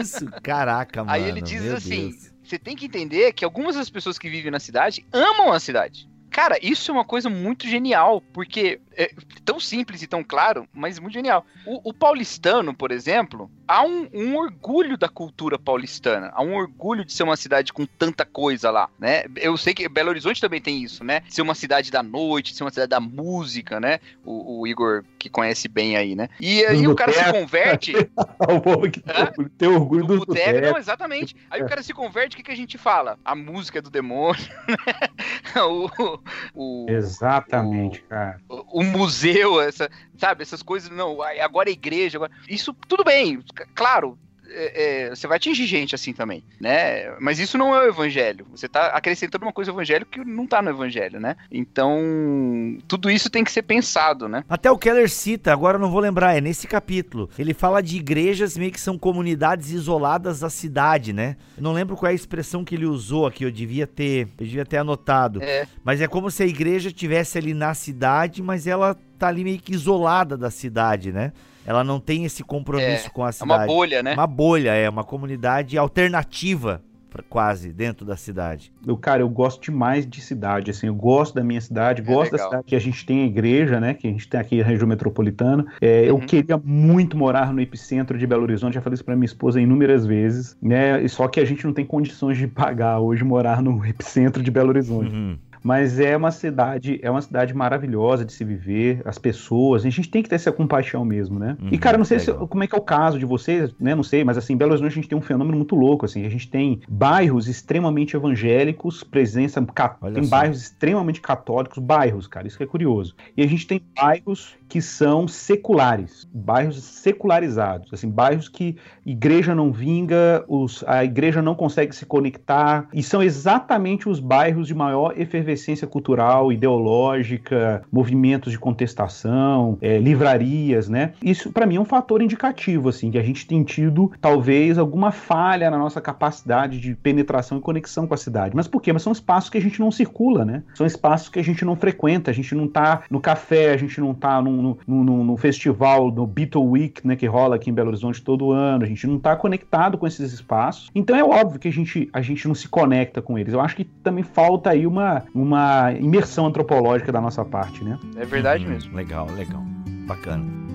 Isso, caraca, mano. Aí ele diz assim: você tem que entender que algumas das pessoas que vivem na cidade amam a cidade. Cara, isso é uma coisa muito genial, porque é tão simples e tão claro, mas muito genial. O, o paulistano, por exemplo, há um, um, orgulho da cultura paulistana, há um orgulho de ser uma cidade com tanta coisa lá, né? Eu sei que Belo Horizonte também tem isso, né? Ser uma cidade da noite, ser uma cidade da música, né? O, o Igor que conhece bem aí, né? E aí o cara se converte. o povo que tem orgulho do, do boteco. Não, exatamente. Aí o cara se converte, o que, que a gente fala? A música é do demônio, né? o, o, exatamente, o, cara. O, o museu, essa, sabe, essas coisas, não, agora é igreja, agora... isso tudo bem, claro, é, é, você vai atingir gente assim também, né? Mas isso não é o evangelho. Você está acrescentando uma coisa ao evangelho que não está no evangelho, né? Então, tudo isso tem que ser pensado, né? Até o Keller cita, agora não vou lembrar, é nesse capítulo. Ele fala de igrejas meio que são comunidades isoladas da cidade, né? Eu não lembro qual é a expressão que ele usou aqui, eu devia ter, eu devia ter anotado. É. Mas é como se a igreja tivesse ali na cidade, mas ela tá ali meio que isolada da cidade, né? Ela não tem esse compromisso é, com a cidade. É uma bolha, né? Uma bolha, é uma comunidade alternativa quase dentro da cidade. Eu, cara, eu gosto demais de cidade, assim, eu gosto da minha cidade, é gosto legal. da cidade que a gente tem a igreja, né, que a gente tem aqui na região metropolitana. É, uhum. Eu queria muito morar no epicentro de Belo Horizonte, já falei isso para minha esposa inúmeras vezes, né, só que a gente não tem condições de pagar hoje morar no epicentro de Belo Horizonte. Uhum. Mas é uma cidade, é uma cidade maravilhosa de se viver, as pessoas, a gente tem que ter essa compaixão mesmo, né? Uhum, e cara, não sei se, como é que é o caso de vocês, né? Não sei, mas assim, em Belo Horizonte a gente tem um fenômeno muito louco, assim, a gente tem bairros extremamente evangélicos, presença, ca- tem só. bairros extremamente católicos, bairros, cara, isso que é curioso. E a gente tem bairros que são seculares, bairros secularizados, assim, bairros que igreja não vinga, os, a igreja não consegue se conectar, e são exatamente os bairros de maior efervescência cultural, ideológica, movimentos de contestação, é, livrarias, né? Isso para mim é um fator indicativo, assim, que a gente tem tido talvez alguma falha na nossa capacidade de penetração e conexão com a cidade. Mas por quê? Mas são espaços que a gente não circula, né? São espaços que a gente não frequenta, a gente não tá no café, a gente não tá num, num, num- num festival, no Beatle Week, né, que rola aqui em Belo Horizonte todo ano, gente não tá conectado com esses espaços. Então é óbvio que a gente, a gente não se conecta com eles. Eu acho que também falta aí uma, uma imersão antropológica da nossa parte, né? É verdade Uhum, mesmo. Legal, legal. Bacana.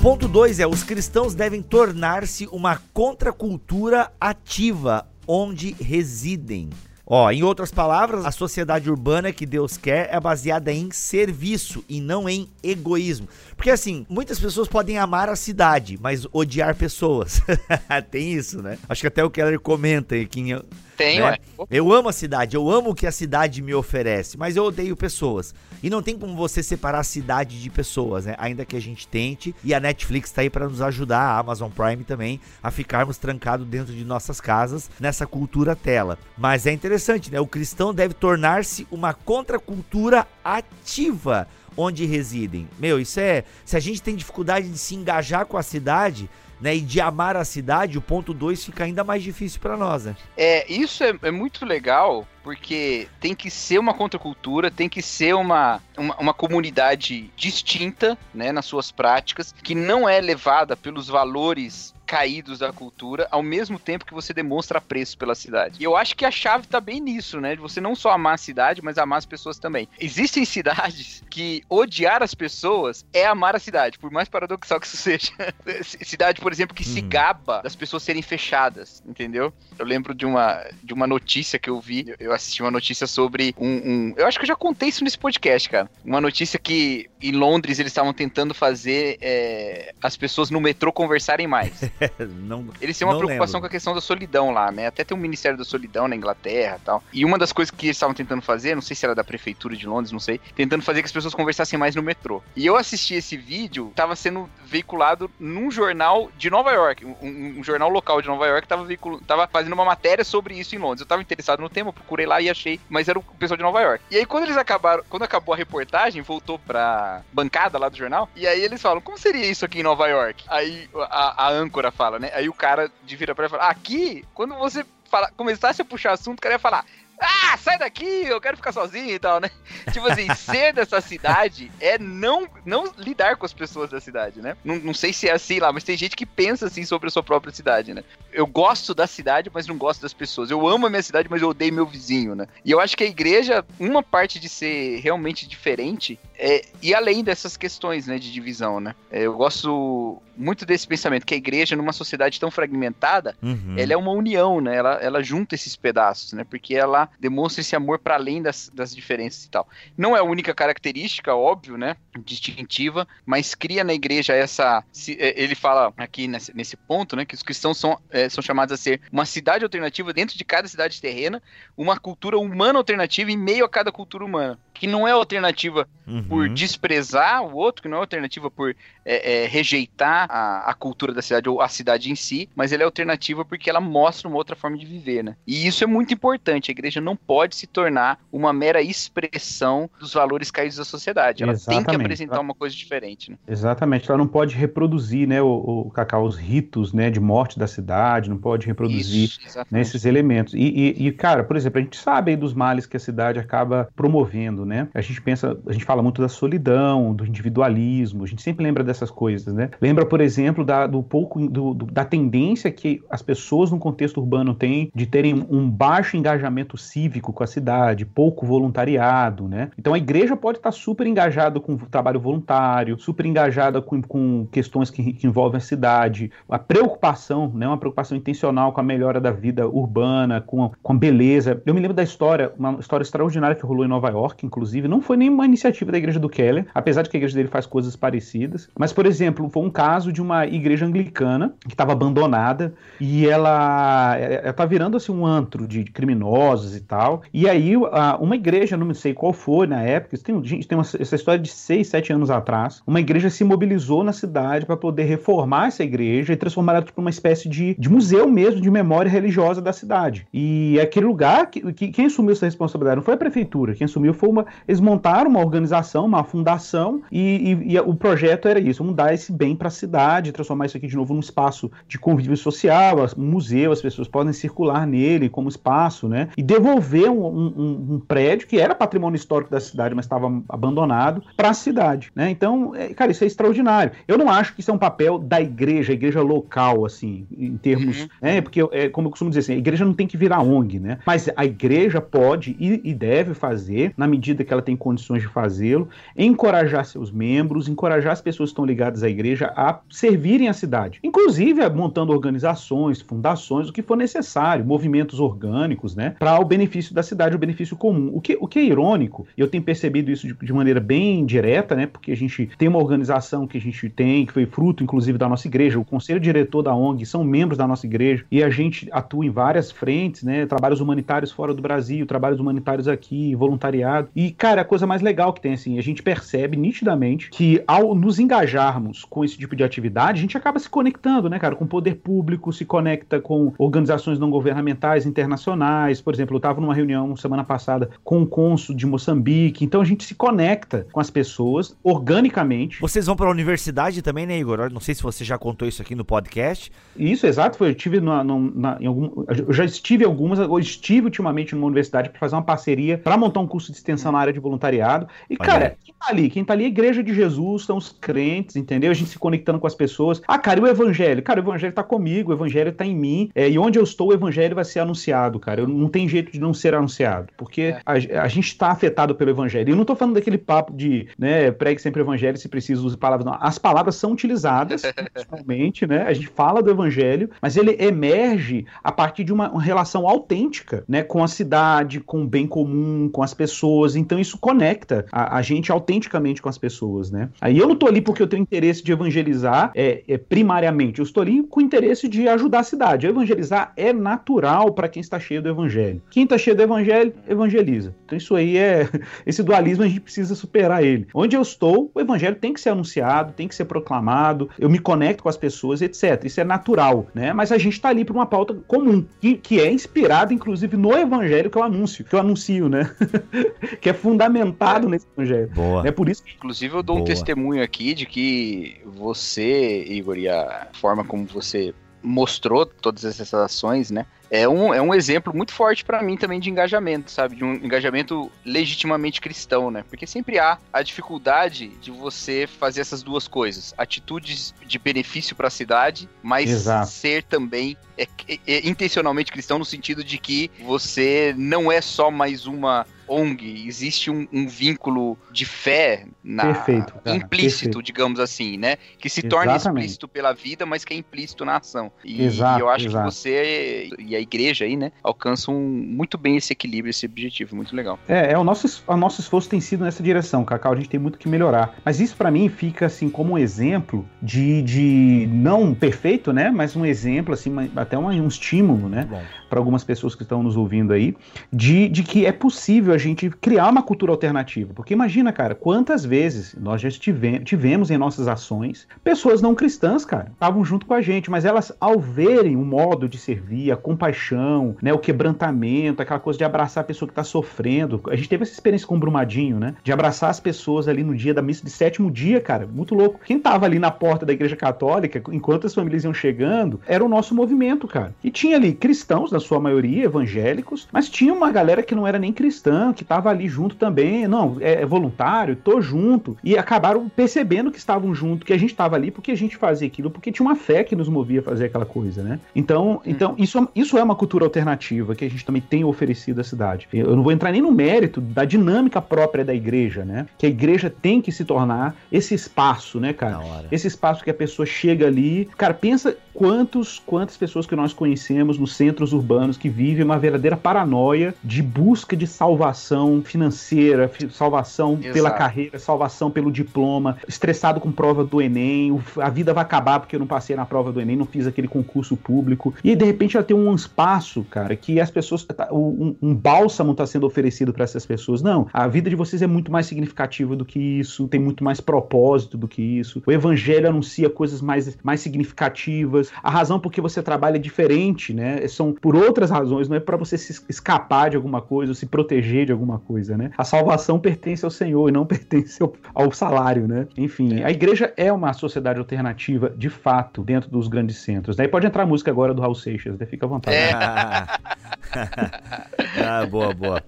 Ponto 2 é: os cristãos devem tornar-se uma contracultura ativa onde residem. Ó, em outras palavras, a sociedade urbana que Deus quer é baseada em serviço e não em egoísmo. Porque assim, muitas pessoas podem amar a cidade, mas odiar pessoas. Tem isso, né? Acho que até o Keller comenta aqui em, Tem, né? ué. Eu amo a cidade, eu amo o que a cidade me oferece, mas eu odeio pessoas. E não tem como você separar a cidade de pessoas, né? Ainda que a gente tente. E a Netflix tá aí para nos ajudar, a Amazon Prime também, a ficarmos trancados dentro de nossas casas nessa cultura tela. Mas é interessante, né? O cristão deve tornar-se uma contracultura ativa onde residem. Meu, isso é. Se a gente tem dificuldade de se engajar com a cidade. Né, e de amar a cidade, o ponto 2 fica ainda mais difícil para nós, né? É, isso é, é muito legal, porque tem que ser uma contracultura, tem que ser uma, uma, uma comunidade distinta, né, nas suas práticas, que não é levada pelos valores caídos da cultura, ao mesmo tempo que você demonstra apreço pela cidade. E eu acho que a chave tá bem nisso, né? De você não só amar a cidade, mas amar as pessoas também. Existem cidades que odiar as pessoas é amar a cidade, por mais paradoxal que isso seja. cidade, por exemplo, que se Uhum. gaba das pessoas serem fechadas, entendeu? Eu lembro de uma, de uma notícia que eu vi, eu assisti uma notícia sobre um, um- Eu acho que eu já contei isso nesse podcast, cara. Uma notícia que em Londres eles estavam tentando fazer é, as pessoas no metrô conversarem mais. não, Eles têm uma preocupação lembro. com a questão da solidão lá, né? Até tem um Ministério da Solidão na Inglaterra e tal. E uma das coisas que eles estavam tentando fazer, não sei se era da Prefeitura de Londres, não sei, tentando fazer que as pessoas conversassem mais no metrô. E eu assisti esse vídeo, tava sendo veiculado num jornal de Nova York, um, um- um jornal local de Nova York tava, veicul... tava fazendo uma matéria sobre isso em Londres. Eu tava interessado no tema, procurei lá e achei, mas era o pessoal de Nova York. E aí quando eles acabaram, quando acabou a reportagem, voltou pra bancada lá do jornal, e aí eles falam, como seria isso aqui em Nova York? Aí a, a âncora fala, né? Aí o cara de vira pra ele e fala, aqui, quando você fala, começasse a puxar assunto, o cara ia falar, ah, sai daqui, eu quero ficar sozinho e tal, né? Tipo assim, ser dessa cidade é não, não lidar com as pessoas da cidade, né? Não, não sei se é assim lá, mas tem gente que pensa assim sobre a sua própria cidade, né? Eu gosto da cidade, mas não gosto das pessoas. Eu amo a minha cidade, mas eu odeio meu vizinho, né? E eu acho que a igreja, uma parte de ser realmente diferente é ir além dessas questões, né, de divisão, né? É, Eu gosto muito desse pensamento, que a igreja, numa sociedade tão fragmentada, Uhum. ela é uma união, né? Ela, ela junta esses pedaços, né? Porque ela demonstra esse amor para além das, das diferenças e tal. Não é a única característica, óbvio, né? Distintiva, mas cria na igreja essa. se- é, ele fala aqui nesse, nesse ponto, né? Que os cristãos são, é, são chamados a ser uma cidade alternativa dentro de cada cidade terrena, uma cultura humana alternativa em meio a cada cultura humana. Que não é alternativa Uhum. por desprezar o outro, que não é alternativa por é, é, rejeitar a, a cultura da cidade ou a cidade em si, mas ela é alternativa porque ela mostra uma outra forma de viver, né? E isso é muito importante. A igreja não pode se tornar uma mera expressão dos valores caídos da sociedade. Ela tem que Exatamente. apresentar uma coisa diferente, né? Exatamente, ela não pode reproduzir, né, o, o Cacau, os ritos, né, de morte da cidade, não pode reproduzir Isso, né, exatamente. esses elementos. E, e- e, cara, por exemplo, a gente sabe aí dos males que a cidade acaba promovendo, né? A gente pensa, a gente fala muito da solidão, do individualismo. A gente sempre lembra dessas coisas, né? Lembra, por exemplo, da, do pouco do, do, da tendência que as pessoas no contexto urbano têm de terem um baixo engajamento cívico com a cidade, pouco voluntariado, né? Então a igreja pode estar super engajada com trabalho voluntário, super engajada com, com questões que, que envolvem a cidade, a preocupação, né? Uma preocupação intencional com a melhora da vida urbana, com, com a beleza. Eu me lembro da história, uma história extraordinária que rolou em Nova York, inclusive, não foi nenhuma iniciativa da igreja do Keller, apesar de que a igreja dele faz coisas parecidas. Mas, por exemplo, foi um caso de uma igreja anglicana que estava abandonada e ela, ela tá virando assim um antro de criminosos e tal. E aí uma igreja, não sei qual foi na época, tem, gente, tem uma, essa história de seis, sete anos atrás, uma igreja se mobilizou na cidade para poder reformar essa igreja e transformar ela tipo uma espécie de, de museu mesmo de memória religiosa da cidade. E aquele lugar, que, que, quem assumiu essa responsabilidade não foi a prefeitura, quem assumiu foi uma. Eles montaram uma organização, uma fundação, e, e, e o projeto era isso: mudar esse bem para a cidade, transformar isso aqui de novo num espaço de convívio social, um museu, as pessoas podem circular nele como espaço, né? E devolver um, um, um prédio que era patrimônio histórico da cidade, mas estava abandonado, para a cidade, né? Então, é, cara, isso é extraordinário. Eu não acho que isso é um papel da igreja, a igreja local, assim, em termos. Uhum. Né? Porque, é, como eu costumo dizer assim, a igreja não tem que virar ONG, né? Mas a igreja pode e, e deve fazer, na medida que ela tem condições de fazê-lo, encorajar seus membros, encorajar as pessoas que estão ligadas à igreja a servirem a cidade. Inclusive montando organizações, fundações, o que for necessário, movimentos orgânicos, né? Para benefício da cidade, o benefício comum. O que, o que é irônico, eu tenho percebido isso de, de maneira bem direta, né? Porque a gente tem uma organização que a gente tem, que foi fruto, inclusive, da nossa igreja, o conselho diretor da ONG são membros da nossa igreja, e a gente atua em várias frentes, né? Trabalhos humanitários fora do Brasil, trabalhos humanitários aqui, voluntariado. E, cara, a coisa mais legal que tem, assim, a gente percebe nitidamente que ao nos engajarmos com esse tipo de atividade, a gente acaba se conectando, né, cara, com o poder público, se conecta com organizações não governamentais internacionais. Por exemplo, estava numa reunião semana passada com o cônsul de Moçambique, então a gente se conecta com as pessoas organicamente. Vocês vão para a universidade também, né, Igor? Não sei se você já contou isso aqui no podcast. Isso, exato. Eu tive na, na, em algum, eu já estive em algumas, eu estive ultimamente numa universidade para fazer uma parceria para montar um curso de extensão na área de voluntariado. E, Olha cara, quem tá ali? Quem tá ali é a Igreja de Jesus, são os crentes, entendeu? A gente se conectando com as pessoas. Ah, cara, e o Evangelho? Cara, o Evangelho tá comigo, o Evangelho tá em mim. É, e onde eu estou, o Evangelho vai ser anunciado, cara. Eu, não tem jeito de não ser anunciado. Porque é. a, a, gente tá afetado pelo Evangelho. E eu não tô falando daquele papo de, né, pregue sempre o Evangelho, se precisa use palavras. Não. As palavras são utilizadas, principalmente, né? A gente fala do Evangelho, mas ele emerge a partir de uma, uma relação autêntica, né? Com a cidade, com o bem comum, com as pessoas. Então isso conecta a, a gente autenticamente com as pessoas, né? Aí eu não tô ali porque eu tenho interesse de evangelizar é, é primariamente, eu estou ali com interesse de ajudar a cidade. Evangelizar é natural para quem está cheio do evangelho. Quem está cheio do evangelho, evangeliza. Então isso aí é esse dualismo a gente precisa superar ele. Onde eu estou, o evangelho tem que ser anunciado, tem que ser proclamado, eu me conecto com as pessoas, etc. Isso é natural, né? Mas a gente está ali para uma pauta comum, que, que é inspirada inclusive no evangelho que eu anuncio, que eu anuncio, né? que é fundamentado nesse evangelho. Boa. É por isso que... Inclusive, eu dou Boa. um testemunho aqui de que você, Igor, e a forma como você mostrou todas essas ações, né? É um, é um exemplo muito forte para mim também de engajamento, sabe? De um engajamento legitimamente cristão, né? Porque sempre há a dificuldade de você fazer essas duas coisas: atitudes de benefício para a cidade, mas Exato. ser também é, é, é, intencionalmente cristão no sentido de que você não é só mais uma ONG, existe um, um vínculo de fé na, Perfeito, implícito, Perfeito. digamos assim, né? Que se torna Exatamente. explícito pela vida, mas que é implícito na ação. E, exato, eu acho exato. que você e a igreja aí, né, alcançam muito bem esse equilíbrio, esse objetivo, muito legal. É, é o nosso, o nosso esforço tem sido nessa direção, Cacau, a gente tem muito que melhorar. Mas isso para mim fica assim como um exemplo de, de não perfeito, né, mas um exemplo assim, até um, um estímulo, né, para algumas pessoas que estão nos ouvindo aí, de, de que é possível a gente criar uma cultura alternativa. Porque imagina, cara, quantas vezes nós já tivemos, em nossas ações pessoas não cristãs, cara, estavam junto com a gente, mas elas, ao verem o modo de servir, a compaixão, né, o quebrantamento, aquela coisa de abraçar a pessoa que está sofrendo. A gente teve essa experiência com o Brumadinho, né? De abraçar as pessoas ali no dia da missa de sétimo dia, cara, muito louco. Quem tava ali na porta da igreja católica, enquanto as famílias iam chegando, era o nosso movimento cara. E tinha ali cristãos, na sua maioria, evangélicos, mas tinha uma galera que não era nem cristã, que tava ali junto também. Não, é, é voluntário, tô junto. E acabaram percebendo que estavam junto, que a gente tava ali porque a gente fazia aquilo, porque tinha uma fé que nos movia a fazer aquela coisa, né? Então, então isso, isso é uma cultura alternativa que a gente também tem oferecido à cidade. Eu não vou entrar nem no mérito da dinâmica própria da igreja, né? Que a igreja tem que se tornar esse espaço, né, cara? Esse espaço que a pessoa chega ali. Cara, pensa quantos, quantas pessoas que nós conhecemos nos centros urbanos que vivem uma verdadeira paranoia de busca de salvação financeira, salvação Exato. pela carreira, salvação pelo diploma, estressado com prova do Enem, a vida vai acabar porque eu não passei na prova do Enem, não fiz aquele concurso público. E de repente ela tem um espaço, cara, que as pessoas. Tá, um, um bálsamo está sendo oferecido para essas pessoas. Não, a vida de vocês é muito mais significativa do que isso, tem muito mais propósito do que isso. O evangelho anuncia coisas mais, mais significativas. A razão por que você trabalha é diferente, né? São por outras razões, não é para você se escapar de alguma coisa ou se proteger de alguma coisa, né? A salvação pertence ao Senhor e não pertence ao, ao salário, né? Enfim, a igreja é uma sociedade alternativa de fato dentro dos grandes centros. Daí pode entrar a música agora do Raul Seixas, né? fica à vontade. É. ah, boa, boa.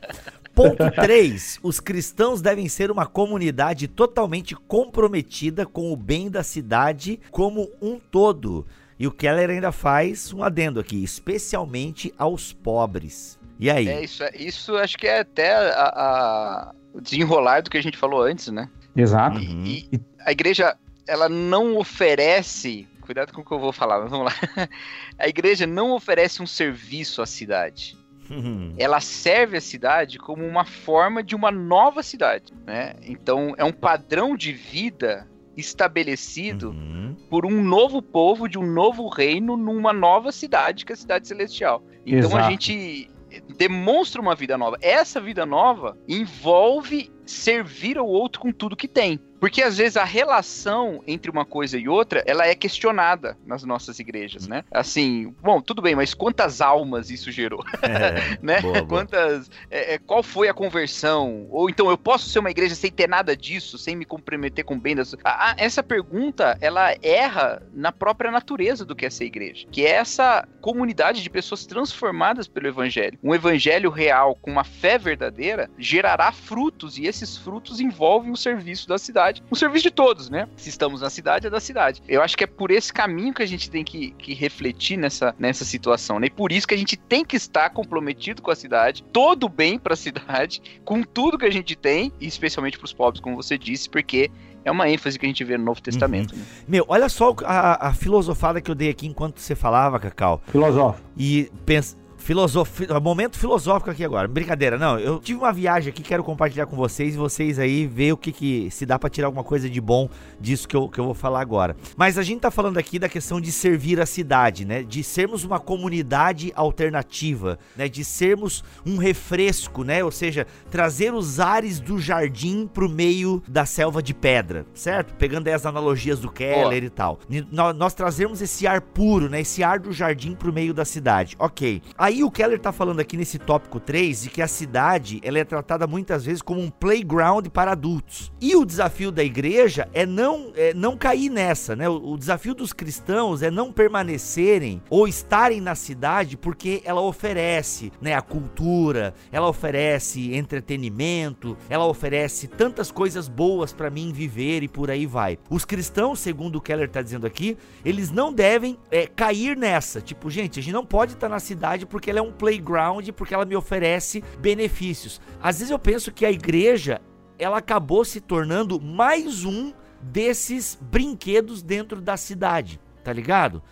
Ponto 3. Os cristãos devem ser uma comunidade totalmente comprometida com o bem da cidade como um todo. E o Keller ainda faz um adendo aqui, especialmente aos pobres. E aí? É, isso, é, isso acho que é até a, a, o desenrolar do que a gente falou antes, né? Exato. E, e a igreja, ela não oferece cuidado com o que eu vou falar, mas vamos lá. A igreja não oferece um serviço à cidade. Uhum. Ela serve a cidade como uma forma de uma nova cidade, né? Então é um padrão de vida estabelecido uhum. por um novo povo de um novo reino numa nova cidade, que é a cidade celestial. Então Exato. a gente demonstra uma vida nova. Essa vida nova envolve servir ao outro com tudo que tem. Porque às vezes a relação entre uma coisa e outra, ela é questionada nas nossas igrejas, né? Assim, bom, tudo bem, mas quantas almas isso gerou? É, né? Boa, quantas. É, é, qual foi a conversão? Ou então eu posso ser uma igreja sem ter nada disso, sem me comprometer com bem das. Essa pergunta, ela erra na própria natureza do que é ser igreja, que é essa comunidade de pessoas transformadas pelo evangelho. Um evangelho real com uma fé verdadeira gerará frutos e esses frutos envolvem o serviço da cidade, o serviço de todos, né? Se estamos na cidade, é da cidade. Eu acho que é por esse caminho que a gente tem que, que refletir nessa, nessa situação, né? E por isso que a gente tem que estar comprometido com a cidade, todo bem para a cidade, com tudo que a gente tem, e especialmente para os pobres, como você disse, porque é uma ênfase que a gente vê no Novo Testamento. Uhum. Né? Meu, olha só a, a, filosofada que eu dei aqui enquanto você falava, Cacau. Filosófico. E pensa, Filosofi... Momento filosófico aqui agora. Brincadeira, não. Eu tive uma viagem aqui, quero compartilhar com vocês e vocês aí ver o que, que se dá para tirar alguma coisa de bom disso que eu, que eu vou falar agora. Mas a gente tá falando aqui da questão de servir a cidade, né? De sermos uma comunidade alternativa, né? De sermos um refresco, né? Ou seja, trazer os ares do jardim pro meio da selva de pedra, certo? Pegando aí as analogias do Keller oh. e tal. Nós, nós trazemos esse ar puro, né? Esse ar do jardim pro meio da cidade. Ok. Aí Aí o Keller tá falando aqui nesse tópico 3 de que a cidade ela é tratada muitas vezes como um playground para adultos. E o desafio da igreja é não, é não cair nessa, né? O, o desafio dos cristãos é não permanecerem ou estarem na cidade porque ela oferece, né, a cultura, ela oferece entretenimento, ela oferece tantas coisas boas para mim viver e por aí vai. Os cristãos, segundo o Keller tá dizendo aqui, eles não devem é, cair nessa. Tipo, gente, a gente não pode estar tá na cidade porque porque ela é um playground, porque ela me oferece benefícios. Às vezes eu penso que a igreja ela acabou se tornando mais um desses brinquedos dentro da cidade, tá ligado?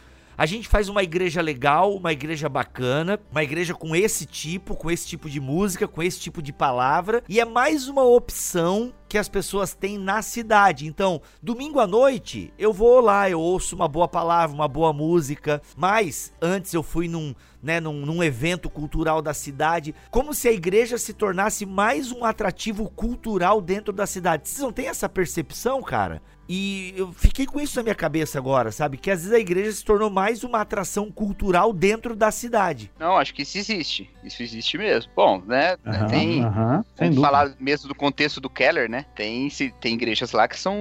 A gente faz uma igreja legal, uma igreja bacana, uma igreja com esse tipo, com esse tipo de música, com esse tipo de palavra, e é mais uma opção que as pessoas têm na cidade. Então, domingo à noite, eu vou lá, eu ouço uma boa palavra, uma boa música, mas antes eu fui num né, num, num, evento cultural da cidade, como se a igreja se tornasse mais um atrativo cultural dentro da cidade. Vocês não têm essa percepção, cara? E eu fiquei com isso na minha cabeça agora, sabe? Que às vezes a igreja se tornou mais uma atração cultural dentro da cidade. Não, acho que isso existe. Isso existe mesmo. Bom, né? Uhum, tem. Uhum, falar mesmo do contexto do Keller, né? né? Tem, se, tem igrejas lá que são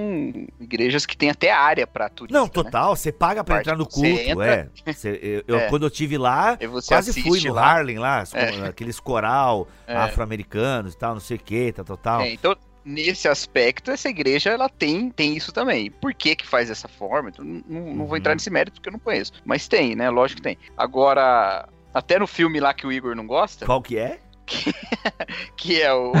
igrejas que tem até área pra turista. Não, né? total, você paga pra entrar no culto, entra- é. Você- eu, eu- É. Quando eu tive lá, quase fui no lá. Harlem lá, É. aqueles coral É. afro-americanos e tal, não sei o que, tal, tal, tal. É, então, nesse aspecto, essa igreja ela tem, tem isso também. Por que que faz dessa forma? Então, não, não vou Uhum. entrar nesse mérito porque eu não conheço. Mas tem, né? Lógico que tem. Agora, até no filme lá que o Igor não gosta, Qual que é? que é o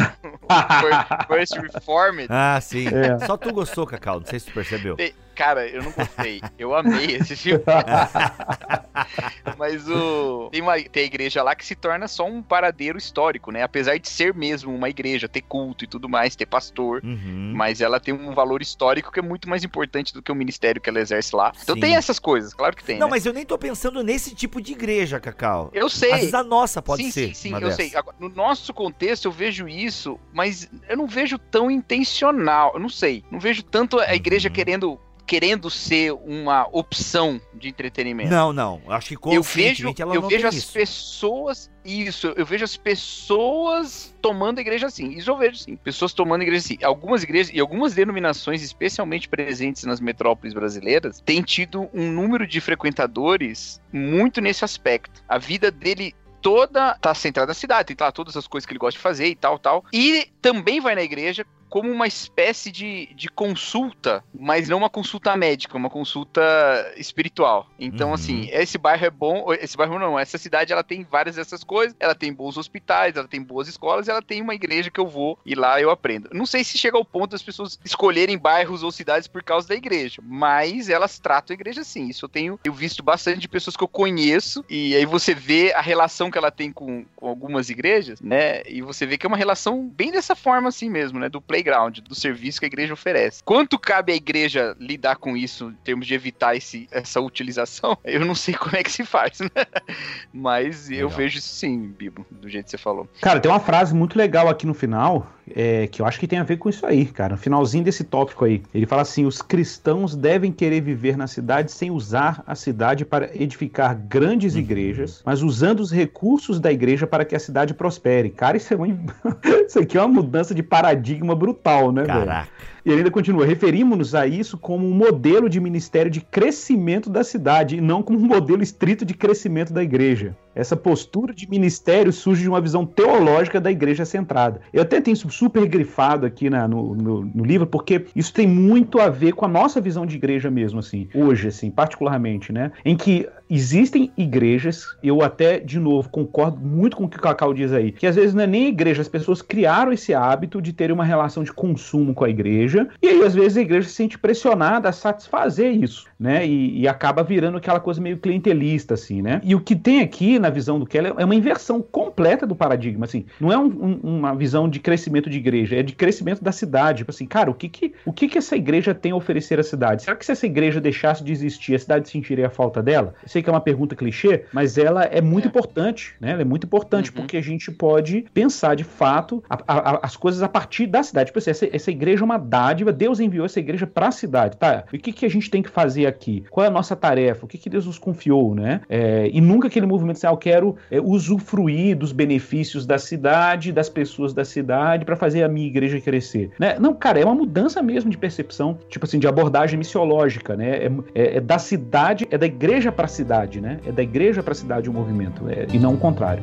First Reformed, Ah, sim. É. Só tu gostou, Cacau, não sei se tu percebeu. Tem- Cara, eu não gostei. Eu amei esse filme. Mas o. Tem, uma, tem a igreja lá que se torna só um paradeiro histórico, né? Apesar de ser mesmo uma igreja, ter culto e tudo mais, ter pastor. Uhum. Mas ela tem um valor histórico que é muito mais importante do que o ministério que ela exerce lá. Então Sim. tem essas coisas, claro que tem. Não, né? mas eu nem tô pensando nesse tipo de igreja, Cacau. Eu sei. Às vezes a nossa pode sim, ser. sim, sim, eu sei. Agora, no nosso contexto, eu vejo isso, mas eu não vejo tão intencional. Eu não sei. Não vejo tanto a igreja Uhum. querendo querendo ser uma opção de entretenimento. Não, não. Acho que eu vejo, eu vejo tem as isso. pessoas. Isso, eu vejo as pessoas tomando a igreja assim. Isso eu vejo sim. Pessoas tomando a igreja assim. Algumas igrejas e algumas denominações, especialmente presentes nas metrópoles brasileiras, têm tido um número de frequentadores muito nesse aspecto. A vida dele toda tá centrada na cidade, tem lá todas as coisas que ele gosta de fazer e tal, tal. E também vai na igreja como uma espécie de, de consulta, mas não uma consulta médica, uma consulta espiritual. Então, Uhum. assim, esse bairro é bom, esse bairro não, essa cidade ela tem várias dessas coisas, ela tem bons hospitais, ela tem boas escolas, ela tem uma igreja que eu vou e lá eu aprendo. Não sei se chega ao ponto das pessoas escolherem bairros ou cidades por causa da igreja, mas elas tratam a igreja assim. Isso eu tenho eu visto bastante de pessoas que eu conheço e aí você vê a relação que ela tem com, com algumas igrejas, né? E você vê que é uma relação bem dessa forma assim mesmo, né? Do playground, do serviço que a igreja oferece. Quanto cabe à igreja lidar com isso em termos de evitar esse, essa utilização? Eu não sei como é que se faz, né? Mas eu Legal. vejo isso sim, Bibo, do jeito que você falou. Cara, tem uma frase muito legal aqui no final, é, que eu acho que tem a ver com isso aí, cara. No finalzinho desse tópico aí. Ele fala assim: os cristãos devem querer viver na cidade sem usar a cidade para edificar grandes Uhum. igrejas, mas usando os recursos da igreja para que a cidade prospere. Cara, isso é uma... isso aqui é uma mudança de paradigma brutal, né, velho? E ainda continua: referimos-nos a isso como um modelo de ministério de crescimento da cidade e não como um modelo estrito de crescimento da igreja. Essa postura de ministério surge de uma visão teológica da igreja centrada. Eu até tenho isso super grifado aqui no, no- no livro, porque isso tem muito a ver com a nossa visão de igreja mesmo, assim, hoje, assim, particularmente, né? Em que existem igrejas, eu até, de novo, concordo muito com o que o Cacau diz aí, que às vezes não é nem igreja, as pessoas criaram esse hábito de ter uma relação de consumo com a igreja, e aí às vezes a igreja se sente pressionada a satisfazer isso, né? E, e acaba virando aquela coisa meio clientelista, assim, né? E o que tem aqui na visão do Keller é uma inversão completa do paradigma, assim. Não é um- um- uma visão de crescimento de igreja, é de crescimento da cidade. Tipo assim, cara, o que que, o que que essa igreja tem a oferecer à cidade? Será que se essa igreja deixasse de existir, a cidade sentiria a falta dela? Eu sei que é uma pergunta clichê, mas ela é muito É. importante, né? Ela é muito importante Uhum. porque a gente pode pensar de fato a- a- a- as coisas a partir da cidade. Tipo assim, essa, essa igreja é uma Deus enviou essa igreja para a cidade, tá? E o que, que a gente tem que fazer aqui? Qual é a nossa tarefa? O que, que Deus nos confiou, né? É, e nunca aquele movimento assim, ah, eu quero é, usufruir dos benefícios da cidade, das pessoas da cidade, para fazer a minha igreja crescer, né? Não, cara, é uma mudança mesmo de percepção, tipo assim, de abordagem missiológica, né? É, é- é da cidade, é da igreja para a cidade, né? É da igreja para a cidade o movimento, é, e não o contrário.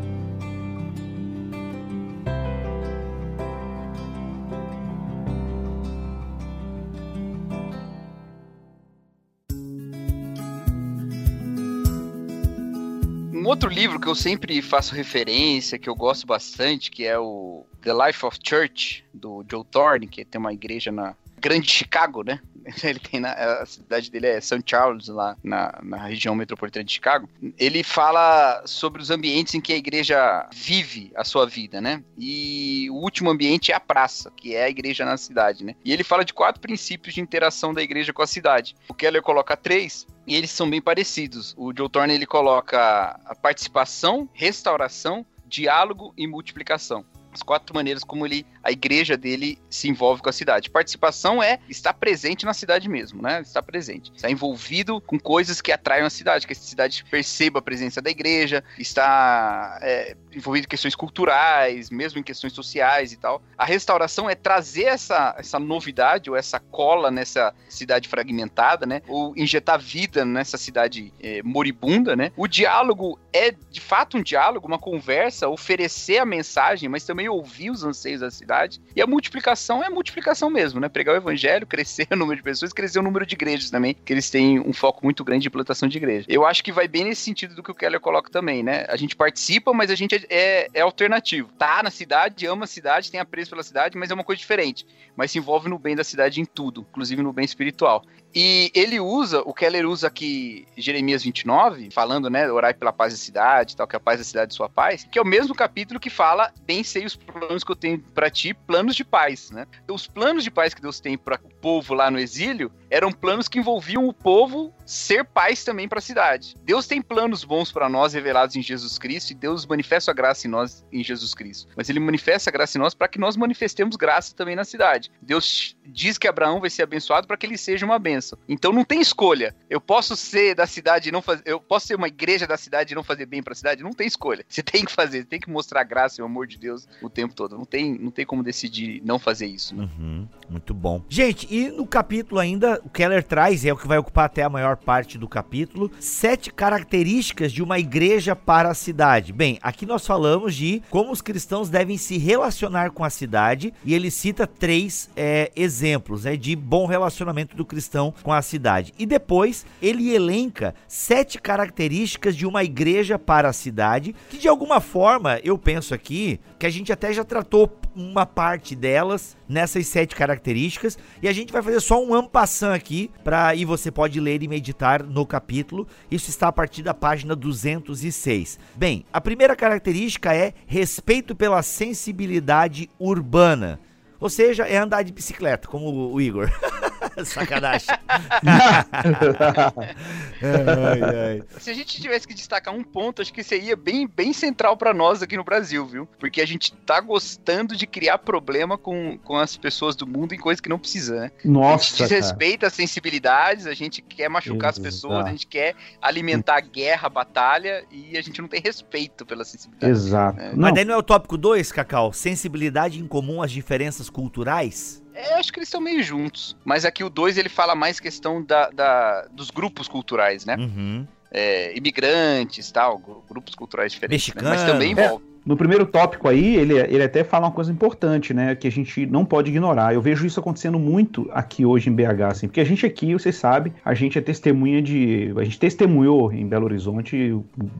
Outro livro que eu sempre faço referência, que eu gosto bastante, que é o The Life of Church, do Joe Thorne, que tem uma igreja na Grande Chicago, né? Ele tem na, a cidade dele é St. Charles, lá na, na região metropolitana de Chicago. Ele fala sobre os ambientes em que a igreja vive a sua vida, né? E o último ambiente é a praça, que é a igreja na cidade, né? E ele fala de quatro princípios de interação da igreja com a cidade. O Keller coloca três, e eles são bem parecidos. O Joe Thorne ele coloca a participação, restauração, diálogo e multiplicação. As quatro maneiras como ele, a igreja dele se envolve com a cidade. Participação é estar presente na cidade mesmo, né? Estar presente, estar envolvido com coisas que atraem a cidade, que a cidade perceba a presença da igreja, está é, envolvido em questões culturais, mesmo em questões sociais e tal. A restauração é trazer essa, essa novidade ou essa cola nessa cidade fragmentada, né? Ou injetar vida nessa cidade é, moribunda, né? O diálogo é de fato um diálogo, uma conversa, oferecer a mensagem, mas também ouvir os anseios da cidade. E a multiplicação é multiplicação mesmo, né? Pregar o evangelho, crescer o número de pessoas, crescer o número de igrejas também, que eles têm um foco muito grande de implantação de igreja. Eu acho que vai bem nesse sentido do que o Keller coloca também, né? A gente participa, mas a gente é, é, é alternativo. Tá na cidade, ama a cidade, tem apreço pela cidade, mas é uma coisa diferente. Mas se envolve no bem da cidade em tudo, inclusive no bem espiritual. E ele usa, o Keller usa aqui Jeremias 29, falando, né, orai pela paz da cidade, tal, que a paz da cidade sua paz, que é o mesmo capítulo que fala, bem sei os planos que eu tenho para ti, planos de paz, né? Os planos de paz que Deus tem para o povo lá no exílio eram planos que envolviam o povo ser paz também para a cidade. Deus tem planos bons para nós revelados em Jesus Cristo e Deus manifesta a graça em nós em Jesus Cristo. Mas ele manifesta a graça em nós para que nós manifestemos graça também na cidade. Deus diz que Abraão vai ser abençoado para que ele seja uma bênção. Então não tem escolha. Eu posso ser da cidade e não fazer. Eu posso ser uma igreja da cidade e não fazer bem para a cidade. Não tem escolha. Você tem que fazer. Tem que mostrar graça e o amor de Deus o tempo todo. Não tem, não tem como decidir não fazer isso. Né? Uhum, muito bom. Gente, e no capítulo ainda, o Keller traz, é o que vai ocupar até a maior parte do capítulo, sete características de uma igreja para a cidade. Bem, aqui nós falamos de como os cristãos devem se relacionar com a cidade e ele cita três é, exemplos né, de bom relacionamento do cristão com a cidade. E depois ele elenca sete características de uma igreja para a cidade, que de alguma forma eu penso aqui que a gente até já tratou uma parte delas nessas sete características e a gente vai fazer só um ampassant aqui para e você pode ler e meditar no capítulo. Isso está a partir da página 206. Bem, a primeira característica é respeito pela sensibilidade urbana. Ou seja, é andar de bicicleta, como o Igor. Sacanagem. ai, ai. Se a gente tivesse que destacar um ponto, acho que seria bem, bem central para nós aqui no Brasil, viu? Porque a gente tá gostando de criar problema com, com as pessoas do mundo em coisas que não precisa, né? Nossa. A gente desrespeita as sensibilidades, a gente quer machucar Exato. as pessoas, a gente quer alimentar guerra, batalha e a gente não tem respeito pela sensibilidade. Exato. Né? Mas daí não é o tópico 2, Cacau? Sensibilidade em comum às diferenças culturais? É, acho que eles estão meio juntos. Mas aqui o 2 ele fala mais questão da, da dos grupos culturais, né? Uhum. É, imigrantes, tal, grupos culturais diferentes. Né? Mas também envolve. É. No primeiro tópico aí, ele, ele até fala uma coisa importante, né? Que a gente não pode ignorar. Eu vejo isso acontecendo muito aqui hoje em BH, assim, porque a gente aqui, vocês sabem, a gente é testemunha de. A gente testemunhou em Belo Horizonte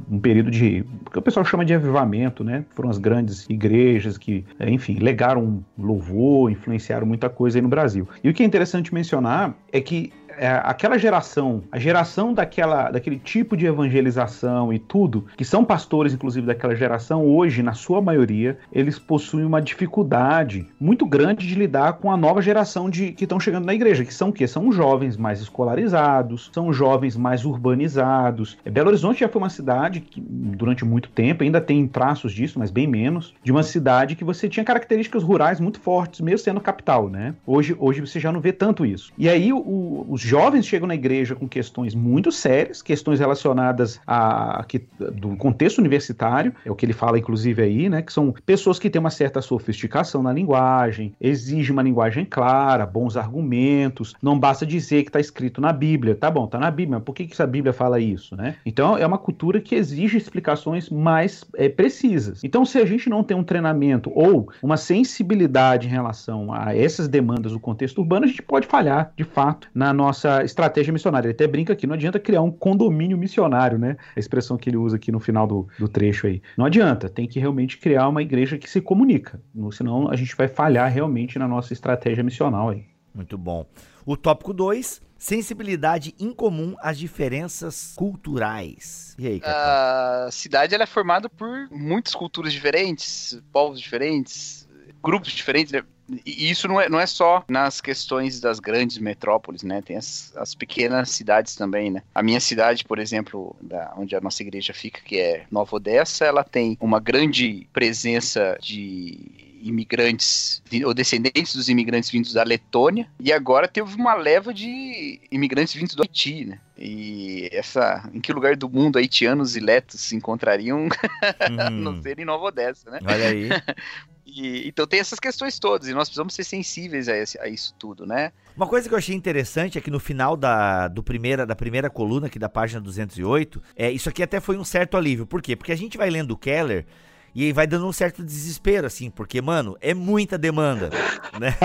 um período de. que o pessoal chama de avivamento, né? Foram as grandes igrejas que, enfim, legaram louvor, influenciaram muita coisa aí no Brasil. E o que é interessante mencionar é que é, aquela geração, a geração daquela, daquele tipo de evangelização e tudo, que são pastores, inclusive, daquela geração, hoje, na sua maioria, eles possuem uma dificuldade muito grande de lidar com a nova geração de que estão chegando na igreja, que são o quê? São jovens mais escolarizados, são jovens mais urbanizados. É, Belo Horizonte já foi uma cidade que, durante muito tempo, ainda tem traços disso, mas bem menos, de uma cidade que você tinha características rurais muito fortes, mesmo sendo capital, né? Hoje, hoje você já não vê tanto isso. E aí o, os jovens chegam na igreja com questões muito sérias, questões relacionadas a, a que, do contexto universitário, é o que ele fala inclusive aí, né, que são pessoas que têm uma certa sofisticação na linguagem, exige uma linguagem clara, bons argumentos, não basta dizer que está escrito na Bíblia, tá bom, tá na Bíblia, mas por que, que a Bíblia fala isso, né? Então é uma cultura que exige explicações mais é, precisas. Então se a gente não tem um treinamento ou uma sensibilidade em relação a essas demandas do contexto urbano, a gente pode falhar, de fato, na nossa nossa estratégia missionária. Ele até brinca aqui, não adianta criar um condomínio missionário, né? A expressão que ele usa aqui no final do, do trecho aí. Não adianta, tem que realmente criar uma igreja que se comunica, senão a gente vai falhar realmente na nossa estratégia missional aí. Muito bom. O tópico 2, sensibilidade incomum às diferenças culturais. E aí, A cidade ela é formada por muitas culturas diferentes, povos diferentes, grupos diferentes, né? E isso não é, não é só nas questões das grandes metrópoles, né? Tem as, as pequenas cidades também, né? A minha cidade, por exemplo, da, onde a nossa igreja fica, que é Nova Odessa, ela tem uma grande presença de imigrantes ou descendentes dos imigrantes vindos da Letônia e agora teve uma leva de imigrantes vindos do Haiti, né? E essa, em que lugar do mundo haitianos e letos se encontrariam hum. não ser em Nova Odessa, né? Olha aí. Então tem essas questões todas, e nós precisamos ser sensíveis a, esse, a, isso tudo, né? Uma coisa que eu achei interessante é que no final da, do primeira, da primeira coluna aqui da página 208, é, isso aqui até foi um certo alívio. Por quê? Porque a gente vai lendo o Keller e aí vai dando um certo desespero, assim, porque, mano, é muita demanda, né?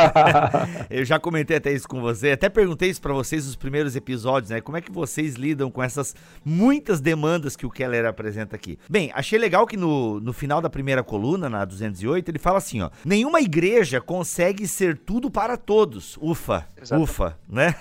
eu já comentei até isso com você, até perguntei isso para vocês nos primeiros episódios, né? Como é que vocês lidam com essas muitas demandas que o Keller apresenta aqui? Bem, achei legal que no, no final da primeira coluna, na 208, ele fala assim, ó: nenhuma igreja consegue ser tudo para todos. Ufa, Exato. ufa, né?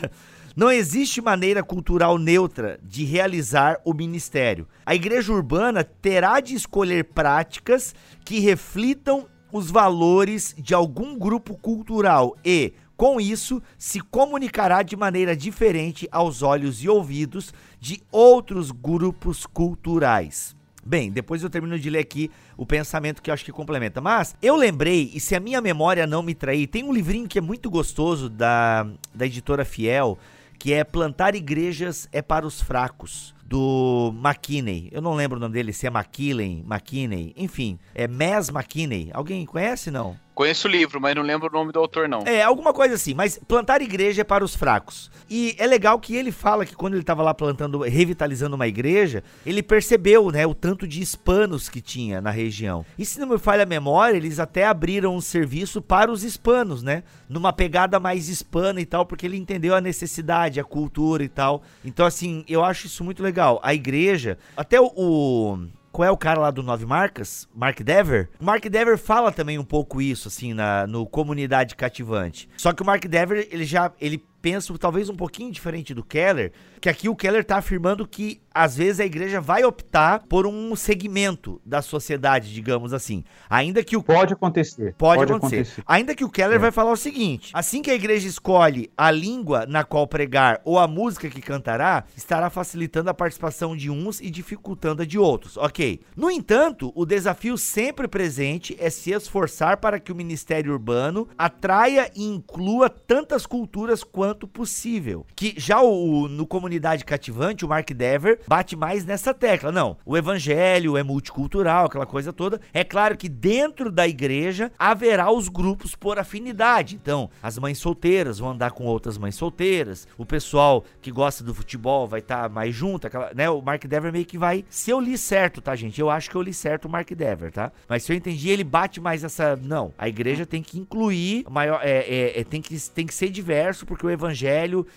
Não existe maneira cultural neutra de realizar o ministério. A igreja urbana terá de escolher práticas que reflitam os valores de algum grupo cultural e, com isso, se comunicará de maneira diferente aos olhos e ouvidos de outros grupos culturais. Bem, depois eu termino de ler aqui o pensamento que eu acho que complementa. Mas eu lembrei, e se a minha memória não me trair, tem um livrinho que é muito gostoso da, da editora Fiel, que é Plantar Igrejas é para os Fracos, do McKinney. Eu não lembro o nome dele, se é McKinley, McKinney, enfim, é Mess McKinney. Alguém conhece, não? Conheço o livro, mas não lembro o nome do autor, não. É, alguma coisa assim, mas plantar igreja é para os fracos. E é legal que ele fala que quando ele estava lá plantando, revitalizando uma igreja, ele percebeu, né, o tanto de hispanos que tinha na região. E se não me falha a memória, eles até abriram um serviço para os hispanos, né? Numa pegada mais hispana e tal, porque ele entendeu a necessidade, a cultura e tal. Então, assim, eu acho isso muito legal. A igreja, até o, o qual é o cara lá do Nove Marcas? Mark Dever? O Mark Dever fala também um pouco isso, assim, na, no Comunidade Cativante. Só que o Mark Dever, ele já, ele pensa talvez um pouquinho diferente do Keller, que aqui o Keller está afirmando que às vezes a igreja vai optar por um segmento da sociedade, digamos assim. Ainda que o pode acontecer. Pode, pode acontecer. acontecer. Ainda que o Keller é. vai falar o seguinte: assim que a igreja escolhe a língua na qual pregar ou a música que cantará, estará facilitando a participação de uns e dificultando a de outros. OK. No entanto, o desafio sempre presente é se esforçar para que o ministério urbano atraia e inclua tantas culturas quanto possível. Que já o no comunidade cativante, o Mark Dever bate mais nessa tecla. Não, o evangelho é multicultural, aquela coisa toda. É claro que dentro da igreja haverá os grupos por afinidade. Então, as mães solteiras vão andar com outras mães solteiras, o pessoal que gosta do futebol vai estar tá mais junto, aquela, né? O Mark Dever meio que vai. Se eu li certo, tá, gente? Eu acho que eu li certo o Mark Dever, tá? Mas se eu entendi, ele bate mais essa. Não, a igreja tem que incluir maior. É, é, é, tem, que, tem que ser diverso, porque o evangelho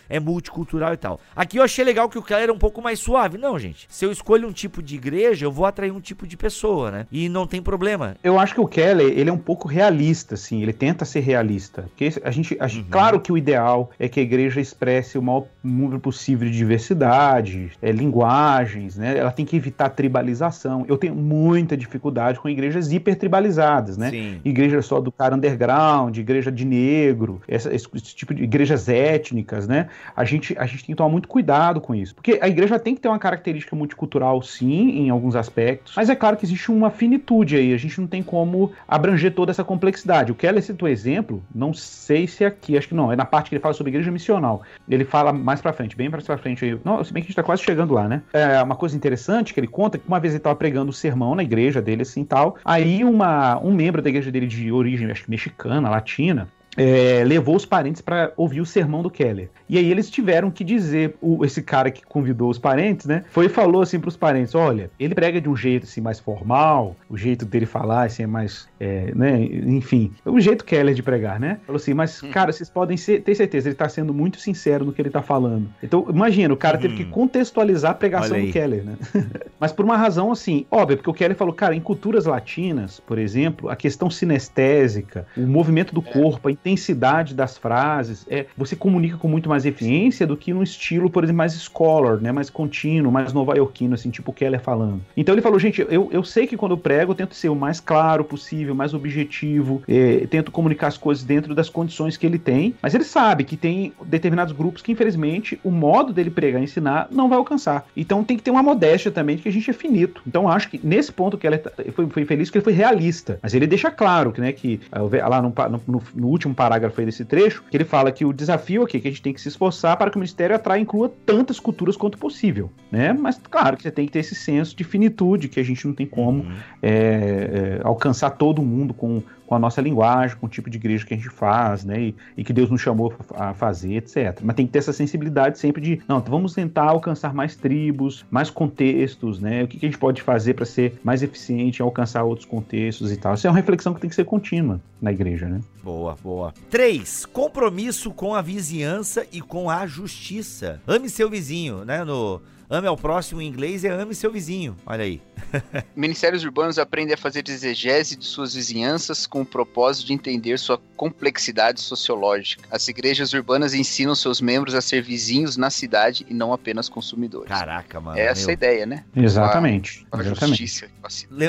é multicultural e tal. Aqui eu achei legal que o Keller é um pouco mais suave. Não, gente. Se eu escolho um tipo de igreja, eu vou atrair um tipo de pessoa, né? E não tem problema. Eu acho que o Keller, ele é um pouco realista, assim. Ele tenta ser realista. Porque a gente, a gente uhum. claro que o ideal é que a igreja expresse o maior número possível de diversidade, é, linguagens, né? Ela tem que evitar tribalização. Eu tenho muita dificuldade com igrejas hipertribalizadas, né? Sim. Igreja só do cara underground, igreja de negro, essa, esse, esse tipo de igrejas étnicas, né? A gente, a gente tem que tomar muito cuidado com isso. Porque a igreja tem que ter uma característica multicultural, sim, em alguns aspectos, mas é claro que existe uma finitude aí, a gente não tem como abranger toda essa complexidade. O Keller citou exemplo, não sei se é aqui, acho que não, é na parte que ele fala sobre igreja missional. Ele fala mais pra frente, bem mais pra frente aí. Não, se bem que a gente tá quase chegando lá, né? É uma coisa interessante que ele conta que uma vez ele tava pregando o sermão na igreja dele, assim tal. Aí uma, um membro da igreja dele de origem, acho que mexicana, latina, é, levou os parentes para ouvir o sermão do Keller. E aí eles tiveram que dizer, o, esse cara que convidou os parentes, né? Foi e falou assim para os parentes: olha, ele prega de um jeito assim mais formal, o jeito dele falar assim é mais, é, né? Enfim, o jeito Keller de pregar, né? Falou assim, mas hum. cara, vocês podem ser, ter certeza, ele está sendo muito sincero no que ele está falando. Então, imagina, o cara teve que hum. contextualizar a pregação do Keller, né? mas por uma razão assim, óbvia, porque o Keller falou, cara, em culturas latinas, por exemplo, a questão sinestésica, o movimento do é. corpo, a intensidade das frases, é, você comunica com muito mais eficiência do que no estilo, por exemplo, mais scholar, né, mais contínuo, mais nova-iorquino, assim, tipo o Keller falando. Então ele falou, gente, eu, eu sei que quando eu prego, eu tento ser o mais claro possível, mais objetivo, é, tento comunicar as coisas dentro das condições que ele tem, mas ele sabe que tem determinados grupos que, infelizmente, o modo dele pregar e ensinar não vai alcançar. Então tem que ter uma modéstia também de que a gente é finito. Então acho que nesse ponto que ela foi, foi feliz que ele foi realista, mas ele deixa claro que, né, que lá no, no, no último parágrafo aí desse trecho, que ele fala que o desafio aqui é que a gente tem que se esforçar para que o ministério atraia e inclua tantas culturas quanto possível, né? Mas claro que você tem que ter esse senso de finitude que a gente não tem como uhum. é, é, alcançar todo mundo com com a nossa linguagem, com o tipo de igreja que a gente faz, né? E, e, que Deus nos chamou a fazer, etc. Mas tem que ter essa sensibilidade sempre de, não, então vamos tentar alcançar mais tribos, mais contextos, né? O que, que a gente pode fazer para ser mais eficiente em alcançar outros contextos e tal. Isso é uma reflexão que tem que ser contínua na igreja, né? Boa, boa. 3. Compromisso com a vizinhança e com a justiça. Ame seu vizinho, né? No Ame ao próximo em inglês é ame seu vizinho. Olha aí. Ministérios urbanos aprendem a fazer exegese de suas vizinhanças com o propósito de entender sua complexidade sociológica. As igrejas urbanas ensinam seus membros a ser vizinhos na cidade e não apenas consumidores. Caraca, mano. É essa meu. a ideia, né? Exatamente. A, a exatamente. justiça.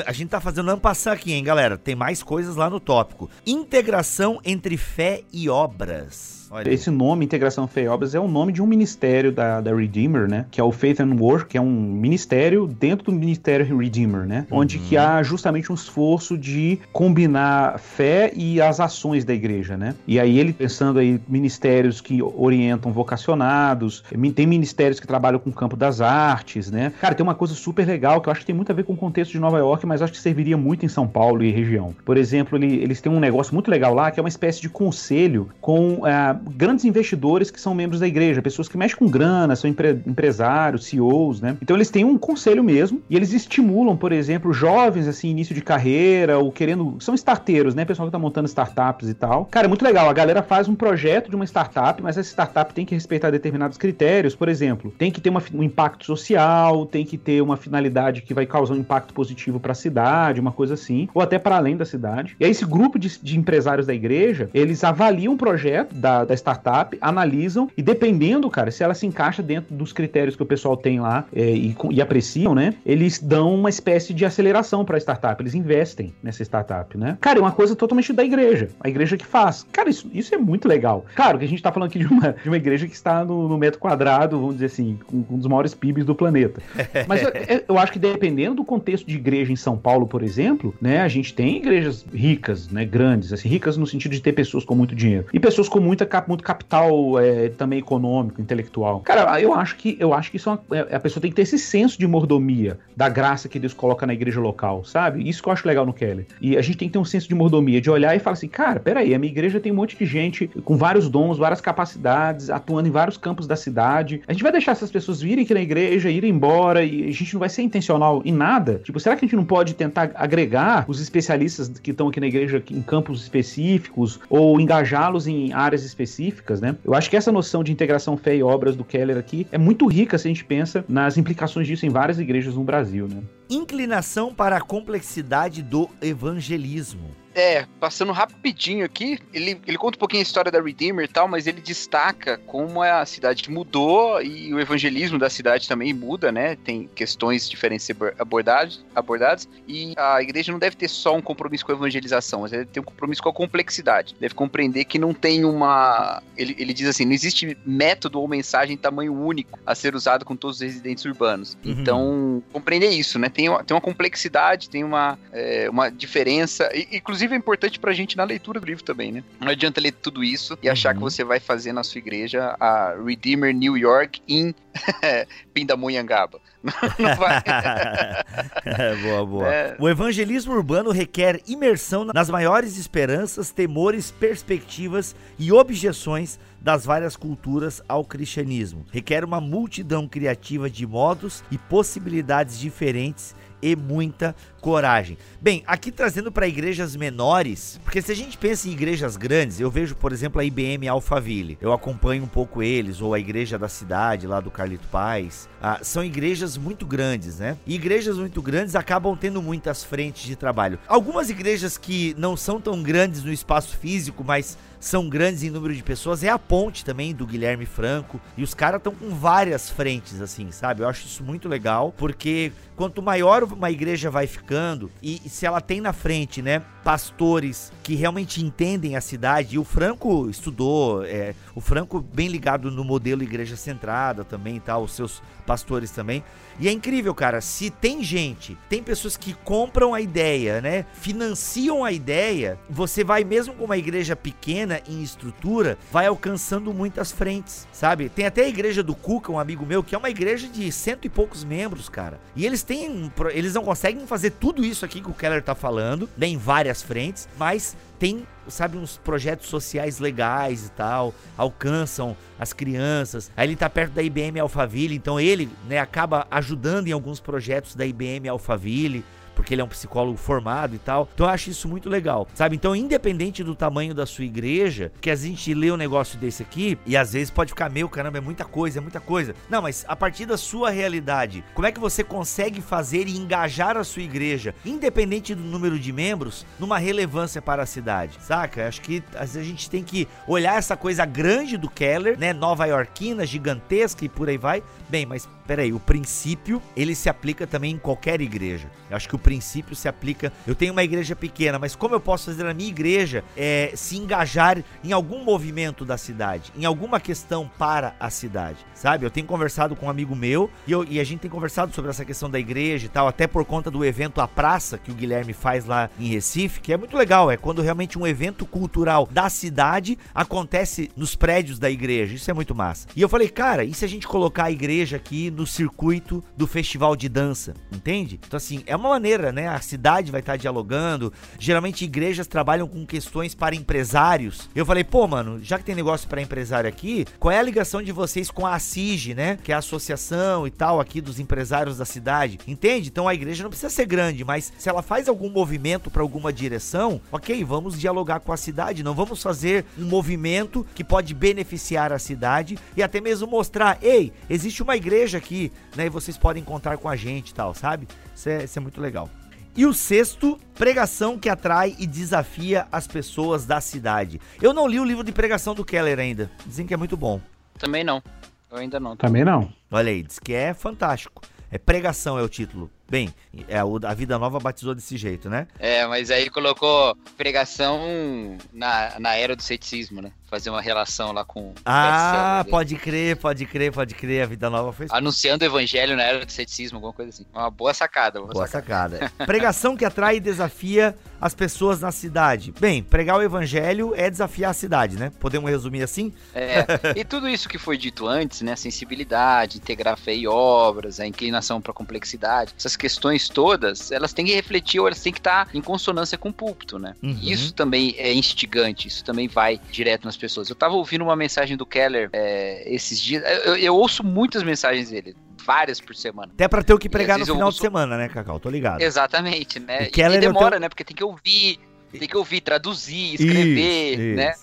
A gente tá fazendo ampassar aqui, hein, galera? Tem mais coisas lá no tópico. Integração entre fé e obras. Olha. Esse nome, Integração Fé e Obras, é o nome de um ministério da, da Redeemer, né? Que é o Faith and Work, que é um ministério dentro do Ministério Redeemer, né? Uhum. Onde que há justamente um esforço de combinar fé e as ações da igreja, né? E aí ele pensando aí ministérios que orientam vocacionados, tem ministérios que trabalham com o campo das artes, né? Cara, tem uma coisa super legal que eu acho que tem muito a ver com o contexto de Nova York, mas acho que serviria muito em São Paulo e região. Por exemplo, ele, eles têm um negócio muito legal lá, que é uma espécie de conselho com uh, grandes investidores que são membros da igreja, pessoas que mexem com grana, são empre empresários, CEOs, né? Então eles têm um conselho mesmo e eles estimulam, por exemplo, jovens assim, início de carreira ou querendo, são starteiros, né? Pessoal que tá montando startups e tal. Cara, é muito legal. A galera faz um projeto de uma startup, mas essa startup tem que respeitar determinados critérios, por exemplo, tem que ter uma, um impacto social, tem que ter uma finalidade que vai causar um impacto positivo para a cidade, uma coisa assim, ou até para além da cidade. E aí esse grupo de, de empresários da igreja, eles avaliam o projeto da, da startup, analisam e dependendo, cara, se ela se encaixa dentro dos critérios que o pessoal tem lá é, e, e, apreciam, né? Eles dão uma espécie de aceleração para a startup, eles investem nessa startup, né? Cara, é uma coisa totalmente da igreja, a igreja que faz. Cara, isso, isso é muito legal. Claro que a gente tá falando aqui de uma, de uma igreja que está no, no metro quadrado, vamos dizer assim, com um dos maiores PIBs do planeta. Mas eu, eu acho que dependendo do contexto de igreja em São Paulo, por exemplo, né? A gente tem igrejas ricas, né? Grandes, assim, ricas no sentido de ter pessoas com muito dinheiro e pessoas com muita muito capital é, também econômico, intelectual. Cara, eu acho que eu acho que isso é, é, a pessoa tem que ter esse senso de mordomia da graça que Deus coloca na igreja local, sabe? Isso que eu acho legal no Kelly. E a gente tem que ter um senso de mordomia, de olhar e falar assim, cara, peraí, a minha igreja tem um monte de gente com vários dons, várias capacidades, atuando em vários campos da cidade. A gente vai deixar essas pessoas virem aqui na igreja, irem embora e a gente não vai ser intencional em nada? Tipo, será que a gente não pode tentar agregar os especialistas que estão aqui na igreja em campos específicos ou engajá-los em áreas específicas? Específicas, né? Eu acho que essa noção de integração fé e obras do Keller aqui é muito rica se a gente pensa nas implicações disso em várias igrejas no Brasil, né? Inclinação para a complexidade do evangelismo. É, passando rapidinho aqui, ele, ele conta um pouquinho a história da Redeemer e tal, mas ele destaca como a cidade mudou e o evangelismo da cidade também muda, né? Tem questões diferentes abordadas, abordadas e a igreja não deve ter só um compromisso com a evangelização, mas deve ter um compromisso com a complexidade. Deve compreender que não tem uma. Ele, ele diz assim: não existe método ou mensagem tamanho único a ser usado com todos os residentes urbanos. Uhum. Então, compreender isso, né? Tem uma, tem uma complexidade, tem uma, é, uma diferença, e, inclusive inclusive é importante pra gente na leitura do livro também, né? Não adianta ler tudo isso e achar que uhum. você vai fazer na sua igreja a Redeemer New York em Pindamonhangaba. Não vai. boa, boa. É... O evangelismo urbano requer imersão nas maiores esperanças, temores, perspectivas e objeções das várias culturas ao cristianismo. Requer uma multidão criativa de modos e possibilidades diferentes e muita coragem. Bem, aqui trazendo para igrejas menores, porque se a gente pensa em igrejas grandes, eu vejo, por exemplo, a IBM Alphaville. Eu acompanho um pouco eles, ou a igreja da cidade, lá do Carlito Paz. Ah, são igrejas muito grandes, né? E igrejas muito grandes acabam tendo muitas frentes de trabalho. Algumas igrejas que não são tão grandes no espaço físico, mas são grandes em número de pessoas, é a ponte também do Guilherme Franco. E os caras estão com várias frentes, assim, sabe? Eu acho isso muito legal, porque quanto maior uma igreja vai ficando, e, se ela tem na frente, né, pastores que realmente entendem a cidade, e o Franco estudou, é, o Franco bem ligado no modelo igreja centrada também, tá? Os seus pastores também. E é incrível, cara, se tem gente, tem pessoas que compram a ideia, né? Financiam a ideia, você vai mesmo com uma igreja pequena em estrutura, vai alcançando muitas frentes, sabe? Tem até a igreja do Cuca, um amigo meu, que é uma igreja de cento e poucos membros, cara. E eles têm, eles não conseguem fazer tudo isso aqui que o Keller tá falando, né, em várias frentes, mas tem, sabe, uns projetos sociais legais e tal, alcançam as crianças. Aí ele tá perto da IBM Alphaville, então ele, né, acaba ajudando em alguns projetos da IBM Alphaville porque ele é um psicólogo formado e tal. Então eu acho isso muito legal, sabe? Então, independente do tamanho da sua igreja, que a gente lê um negócio desse aqui e às vezes pode ficar, meu caramba, é muita coisa, é muita coisa. Não, mas a partir da sua realidade, como é que você consegue fazer e engajar a sua igreja, independente do número de membros, numa relevância para a cidade, saca? Acho que às vezes a gente tem que olhar essa coisa grande do Keller, né? Nova Yorkina, gigantesca e por aí vai. Bem, mas peraí, o princípio ele se aplica também em qualquer igreja. Eu acho que o princípio se aplica. Eu tenho uma igreja pequena, mas como eu posso fazer na minha igreja é, se engajar em algum movimento da cidade, em alguma questão para a cidade, sabe? Eu tenho conversado com um amigo meu e, eu, e a gente tem conversado sobre essa questão da igreja e tal, até por conta do evento A Praça que o Guilherme faz lá em Recife, que é muito legal. É quando realmente um evento cultural da cidade acontece nos prédios da igreja. Isso é muito massa. E eu falei, cara, e se a gente colocar a igreja aqui no circuito do festival de dança? Entende? Então, assim, é uma maneira né? A cidade vai estar dialogando. Geralmente igrejas trabalham com questões para empresários. Eu falei, pô, mano, já que tem negócio para empresário aqui, qual é a ligação de vocês com a ACIG, né? Que é a associação e tal aqui dos empresários da cidade. Entende? Então a igreja não precisa ser grande, mas se ela faz algum movimento para alguma direção, ok, vamos dialogar com a cidade. Não vamos fazer um movimento que pode beneficiar a cidade e até mesmo mostrar, ei, existe uma igreja aqui, né? E vocês podem contar com a gente e tal, sabe? Isso é, isso é muito legal. E o sexto, pregação que atrai e desafia as pessoas da cidade. Eu não li o livro de pregação do Keller ainda. Dizem que é muito bom. Também não. Eu ainda não. Também não. Olha aí, diz que é fantástico. É pregação é o título. Bem, é, a Vida Nova batizou desse jeito, né? É, mas aí colocou pregação na, na era do ceticismo, né? Fazer uma relação lá com. Ah, pode crer, pode crer, pode crer. A Vida Nova foi. Anunciando o evangelho na era do ceticismo, alguma coisa assim. Uma boa sacada. Boa, boa sacada. sacada. pregação que atrai e desafia as pessoas na cidade. Bem, pregar o evangelho é desafiar a cidade, né? Podemos resumir assim? É. E tudo isso que foi dito antes, né? Sensibilidade, integrar fé e obras, a inclinação para complexidade, essas questões todas, elas têm que refletir ou elas têm que estar em consonância com o púlpito, né? Uhum. Isso também é instigante, isso também vai direto nas pessoas. Eu tava ouvindo uma mensagem do Keller é, esses dias, eu, eu ouço muitas mensagens dele, várias por semana. Até pra ter o que pregar no final ouço... de semana, né, Cacau? Tô ligado. Exatamente, né? E, e demora, tenho... né? Porque tem que ouvir, tem que ouvir, traduzir, escrever, isso, né?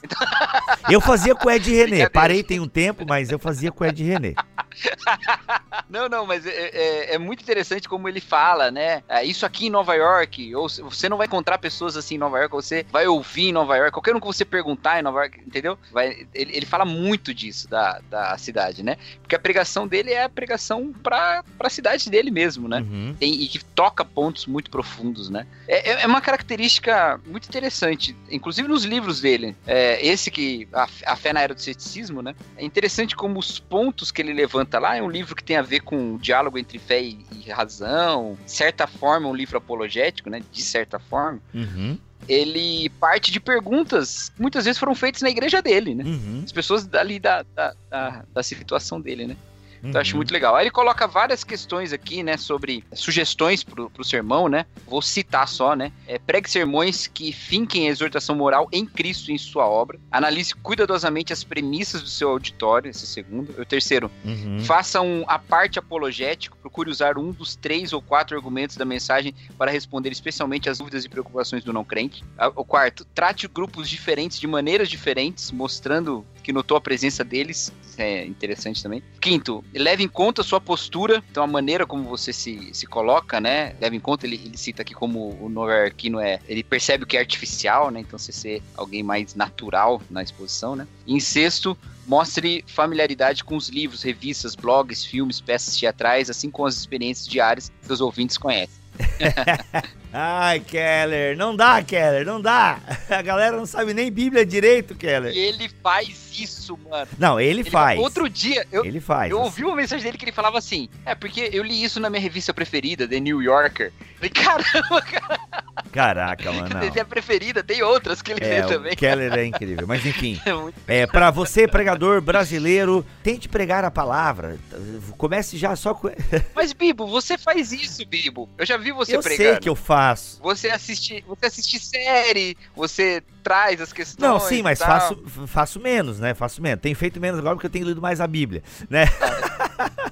Eu fazia com o Ed René. Parei tem um tempo, mas eu fazia com o Ed René. não, não, mas é, é, é, muito interessante como ele fala, né? É, isso aqui em Nova York, ou você não vai encontrar pessoas assim em Nova York, você vai ouvir em Nova York, qualquer um que você perguntar em Nova York, entendeu? Vai, ele, ele fala muito disso da, da cidade, né? Porque a pregação dele é a pregação pra, pra cidade dele mesmo, né? Uhum. Tem, e que toca pontos muito profundos, né? É, é, é uma característica muito interessante, inclusive nos livros dele. É, esse que, a, a fé na era do ceticismo, né? É interessante como os pontos que ele levanta levanta lá é um livro que tem a ver com o diálogo entre fé e, e razão, de certa forma um livro apologético, né? De certa forma. Uhum ele parte de perguntas que muitas vezes foram feitas na igreja dele, né? Uhum. As pessoas dali da, da, da, da, situação dele, né? Então eu acho muito legal. Aí ele coloca várias questões aqui, né, sobre sugestões pro, pro sermão, né? Vou citar só, né? É, pregue sermões que finquem a exortação moral em Cristo em sua obra. Analise cuidadosamente as premissas do seu auditório, esse segundo. O terceiro, Uhum. faça um a parte apologético, procure usar um dos três ou quatro argumentos da mensagem para responder especialmente às dúvidas e preocupações do não crente. O quarto, trate grupos diferentes de maneiras diferentes, mostrando que notou a presença deles. Isso é interessante também. Quinto, leve em conta a sua postura, então a maneira como você se, se coloca, né? Leve em conta, ele, ele cita aqui como o novarquino é. Ele percebe o que é artificial, né? Então você ser alguém mais natural na exposição, né? E em sexto, mostre familiaridade com os livros, revistas, blogs, filmes, peças teatrais, assim como as experiências diárias que os ouvintes conhecem. Ai, Keller, não dá, Keller, não dá. A galera não sabe nem Bíblia direito, Keller. E ele faz isso, mano. Não, ele, Ele- faz. Outro dia, eu, Ele faz. eu ouvi uma mensagem dele que ele falava assim: É, porque eu li isso na minha revista preferida, The New Yorker. Falei, caramba, cara, Caraca, mano. não. essa é a preferida, tem outras que ele É, lê também. Keller é incrível. Mas enfim, É é, para você, pregador brasileiro, tente pregar a palavra. Comece já só com. Mas, Bibo, você faz isso, Bibo. Eu já vi você eu pregando. sei que eu faço. Você assiste, você assiste série, você traz as questões. Não, sim, mas faço, faço menos, né? Faço menos. Tenho feito menos agora porque eu tenho lido mais a Bíblia, né?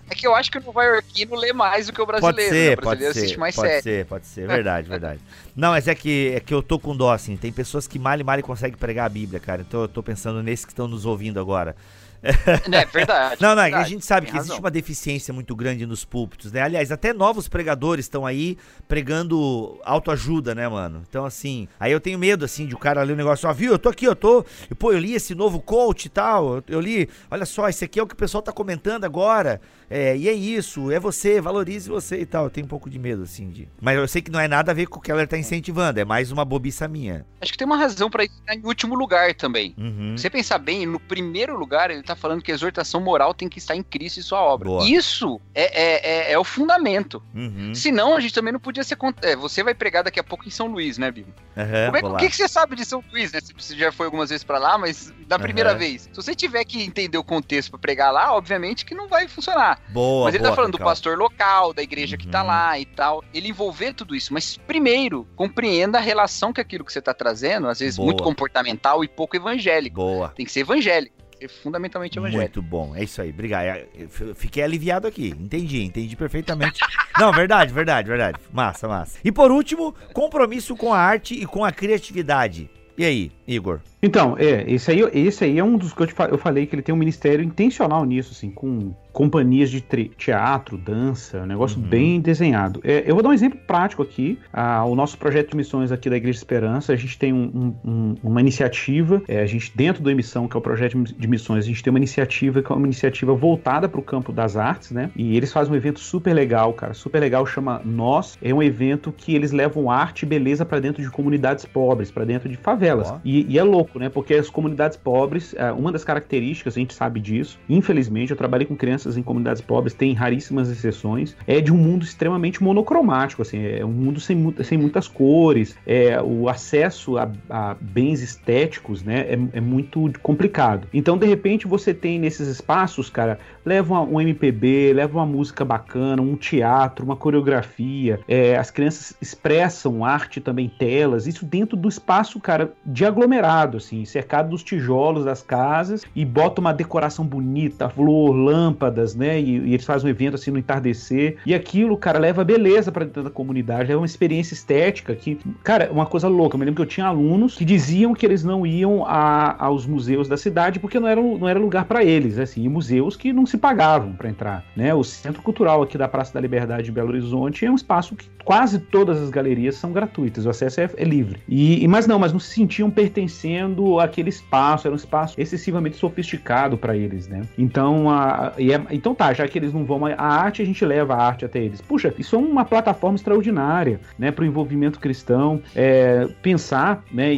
É que eu acho que o nova-iorquino lê mais do que o Pode brasileiro. né? ser, O pode brasileiro ser, assiste mais pode série. ser, pode ser. Verdade, verdade. Não, mas é que, é que eu tô com dó, assim. Tem pessoas que mal e mal conseguem pregar a Bíblia, cara. Então eu tô pensando nesses que estão nos ouvindo agora. É verdade. Não, não, é que a verdade, gente sabe que existe razão. uma deficiência muito grande nos púlpitos, né? Aliás, até novos pregadores estão aí pregando autoajuda, né, mano? Então, assim, aí eu tenho medo, assim, de o cara ler o negócio, ó, viu, eu tô aqui, eu tô, e, pô, eu li esse novo coach e tal, eu li, olha só, esse aqui é o que o pessoal tá comentando agora, é, e é isso, é você, valorize você e tal. Eu tenho um pouco de medo, assim, de... Mas eu sei que não é nada a ver com o que ela tá incentivando, é mais uma bobiça minha. Acho que tem uma razão isso estar em último lugar também. Uhum. Se você pensar bem, no primeiro lugar, ele tá falando que a exortação moral tem que estar em Cristo e sua obra. Boa. Isso é, é, é, é o fundamento. Uhum. Senão, a gente também não podia ser. cont- É, você vai pregar daqui a pouco em São Luís, né, Bibo? Como é, o que, que você sabe de São Luís, né? Você já foi algumas vezes pra lá, mas da primeira vez. Se você tiver que entender o contexto pra pregar lá, obviamente que não vai funcionar. Boa, mas ele boa, tá falando do pastor local, da igreja que tá Uhum. lá e tal. Ele envolver tudo isso. Mas primeiro, compreenda a relação que aquilo que você tá trazendo, às vezes Boa. muito comportamental e pouco evangélico. Boa. Tem que ser evangélico. Ser fundamentalmente evangélico. Muito bom, é isso aí, obrigado. É, eu Fiquei aliviado aqui, entendi, entendi perfeitamente. Não, verdade, verdade, verdade. Massa, massa. E por último, compromisso com a arte e com a criatividade. E aí, Igor? Então, é, esse aí, esse aí é um dos que eu, te eu falei que ele tem um ministério intencional nisso, assim, com companhias de teatro, dança, um negócio Uhum. bem desenhado. É, eu vou dar um exemplo prático aqui. Ah, o nosso projeto de missões aqui da Igreja Esperança, a gente tem um- um- um- uma iniciativa, é, a gente, dentro do Emissão, que é o projeto de missões, a gente tem uma iniciativa que é uma iniciativa voltada para o campo das artes, né? E eles fazem um evento super legal, cara, super legal, chama Nós. É um evento que eles levam arte e beleza para dentro de comunidades pobres, para dentro de favelas. Ó. E, e é louco, né? Porque as comunidades pobres, ah, uma das características, a gente sabe disso, infelizmente, eu trabalhei com crianças em comunidades pobres, tem raríssimas exceções, é de um mundo extremamente monocromático, assim, é um mundo sem, sem muitas cores, é o acesso a, a bens estéticos, né, é, é muito complicado. Então, de repente, você tem nesses espaços, cara, leva um MPB, leva uma música bacana, um teatro, uma coreografia, é, as crianças expressam arte também, telas, isso dentro do espaço, cara, de aglomerado, assim, cercado dos tijolos das casas e bota uma decoração bonita, flor, lâmpadas, né? E, e eles fazem um evento assim no entardecer. E aquilo, cara, leva beleza pra dentro da comunidade, leva uma experiência estética que, cara, uma coisa louca. Eu me lembro que eu tinha alunos que diziam que eles não iam a- aos museus da cidade porque não era, não era lugar pra eles, assim, e museus que não se pagavam pra entrar, né? O Centro Cultural aqui da Praça da Liberdade de Belo Horizonte é um espaço que quase todas as galerias são gratuitas, o acesso é, é livre. E, e- mas não, mas não se sentiam pertencendo àquele espaço, era um espaço excessivamente sofisticado para eles, né? Então, a, e é- então tá, já que eles não vão a arte, a gente leva a arte até eles. Puxa, isso é uma plataforma extraordinária, né, para o envolvimento cristão, é, pensar, né, e,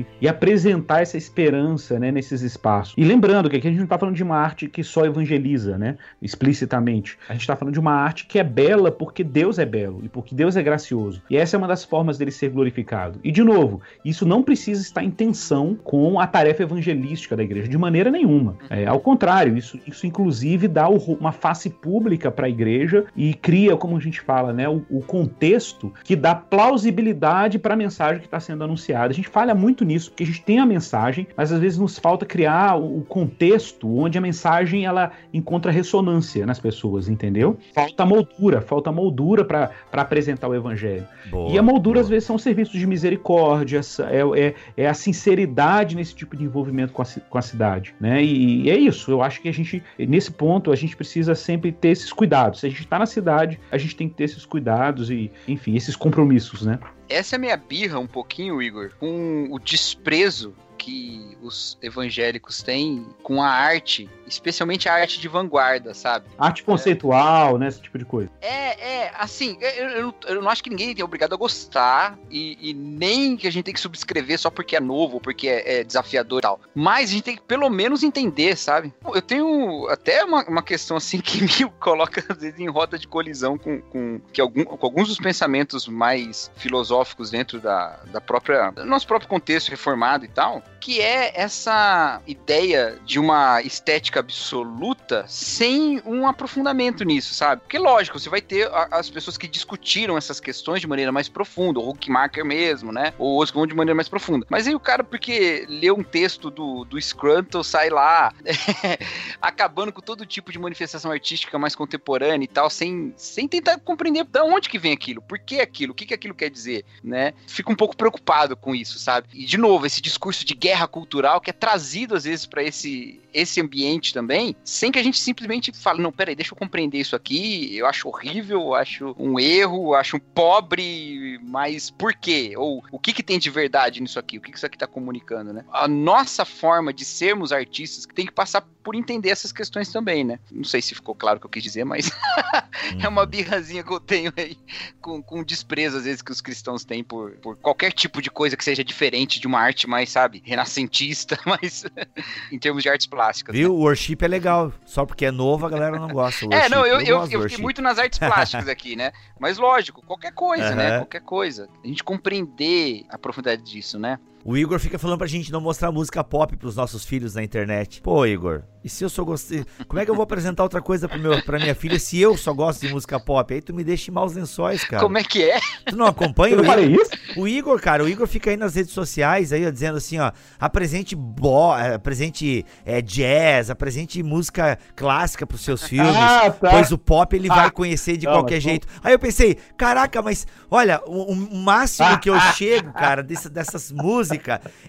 e- e apresentar essa esperança, né, nesses espaços. E lembrando que aqui a gente não está falando de uma arte que só evangeliza, né, explicitamente. A gente está falando de uma arte que é bela porque Deus é belo e porque Deus é gracioso. E essa é uma das formas dele ser glorificado. E de novo, isso não precisa estar em tensão com a tarefa evangelística da igreja, de maneira nenhuma. É, ao contrário, isso, isso inclusive dá uma face pública para a igreja e cria, como a gente fala, né, o, o contexto que dá plausibilidade para a mensagem que está sendo anunciada. A gente falha muito nisso, porque a gente tem a mensagem, mas às vezes nos falta criar o contexto onde a mensagem ela encontra ressonância nas pessoas, entendeu? Falta moldura, falta moldura para apresentar o evangelho. Boa, e a moldura boa. às vezes são serviços de misericórdia, é, é, é, a sinceridade nesse tipo de envolvimento com a, com a cidade, né? E, e, é isso. Eu acho que a gente nesse ponto a gente precisa sempre ter esses cuidados. Se a gente está na cidade, a gente tem que ter esses cuidados e, enfim, esses compromissos, né? Essa é a minha birra um pouquinho, Igor, com o desprezo que os evangélicos têm com a arte, especialmente a arte de vanguarda, sabe? Arte conceitual, é, né? Esse tipo de coisa. É, é, assim, eu, eu, eu, não acho que ninguém é obrigado a gostar e, e, nem que a gente tem que subscrever só porque é novo, porque é, é, desafiador e tal. Mas a gente tem que pelo menos entender, sabe? Eu tenho até uma, uma questão assim que me coloca às vezes em rota de colisão com, com, que algum, com alguns dos pensamentos mais filosóficos dentro da, da própria, do nosso próprio contexto reformado e tal, que é essa ideia de uma estética absoluta sem um aprofundamento nisso, sabe? Porque, lógico, você vai ter as pessoas que discutiram essas questões de maneira mais profunda, o Huckmacher mesmo, né? Ou vão de maneira mais profunda. Mas aí o cara, porque leu um texto do, do Scranton, sai lá acabando com todo tipo de manifestação artística mais contemporânea e tal, sem, sem tentar compreender de onde que vem aquilo, por que aquilo, o que, que aquilo quer dizer, né? Fico um pouco preocupado com isso, sabe? E, de novo, esse discurso de guerra cultural que é trazido às vezes para esse esse ambiente também, sem que a gente simplesmente fale, não, peraí, deixa eu compreender isso aqui, eu acho horrível, eu acho um erro, eu acho um pobre, mas por quê? Ou o que que tem de verdade nisso aqui? O que que isso aqui tá comunicando, né? A nossa forma de sermos artistas tem que passar por entender essas questões também, né? Não sei se ficou claro o que eu quis dizer, mas é uma birrazinha que eu tenho aí com, com desprezo, às vezes, que os cristãos têm por, por qualquer tipo de coisa que seja diferente de uma arte mais, sabe, renascentista, mas em termos de artes plásticas. Viu? Né? O worship é legal. Só porque é novo, a galera não gosta. é, não, eu, eu, eu, eu fiquei muito nas artes plásticas aqui, né? Mas lógico, qualquer coisa, uhum. né? Qualquer coisa. A gente compreender a profundidade disso, né? O Igor fica falando pra gente não mostrar música pop pros nossos filhos na internet. Pô, Igor, e se eu só gostei. Como é que eu vou apresentar outra coisa pro meu, pra minha filha se eu só gosto de música pop? Aí tu me deixa em maus lençóis, cara. Como é que é? Tu não acompanha eu o Igor? isso? O Igor, cara, o Igor fica aí nas redes sociais aí, ó, dizendo assim, ó, apresente bo, é, apresente é, jazz, apresente música clássica pros seus filmes, ah, tá. pois o pop ele ah. vai conhecer de não, qualquer jeito. Aí eu pensei, caraca, mas olha, o, o máximo que eu chego, cara, desse, dessas músicas,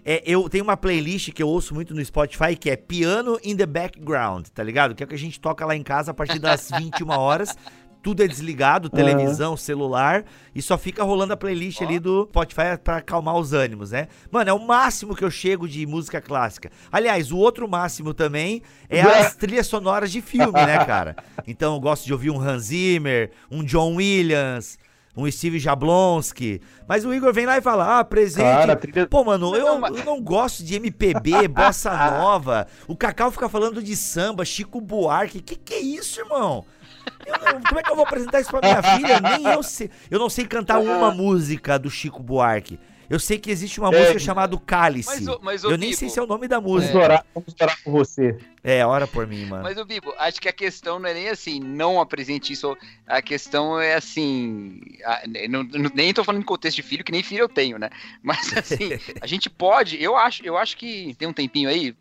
é, eu tenho uma playlist que eu ouço muito no Spotify que é Piano in the Back background, tá ligado? Que é o que a gente toca lá em casa a partir das 21 horas. Tudo é desligado, televisão, uhum. celular, e só fica rolando a playlist oh. ali do Spotify pra acalmar os ânimos, né? Mano, é o máximo que eu chego de música clássica. Aliás, o outro máximo também é as trilhas sonoras de filme, né, cara? Então eu gosto de ouvir um Hans Zimmer, um John Williams, um Steve Jablonski. Mas o Igor vem lá e fala: ah, presente. Cara, trilha... Pô, mano, eu, eu não gosto de MPB, bossa nova. O Cacau fica falando de samba, Chico Buarque. Que que é isso, irmão? Não, como é que eu vou apresentar isso pra minha filha? Nem eu sei. Eu não sei cantar uma música do Chico Buarque. Eu sei que existe uma é, música chamada Cálice. Mas, mas, eu nem sei se é o nome da música. Vamos orar, vamos orar por você. É, ora por mim, mano. Mas, o Bibo, acho que a questão não é nem assim, não apresente isso. A questão é assim. A, não, nem tô falando em contexto de filho, que nem filho eu tenho, né? Mas assim, a gente pode. Eu acho, eu acho que. Tem um tempinho aí?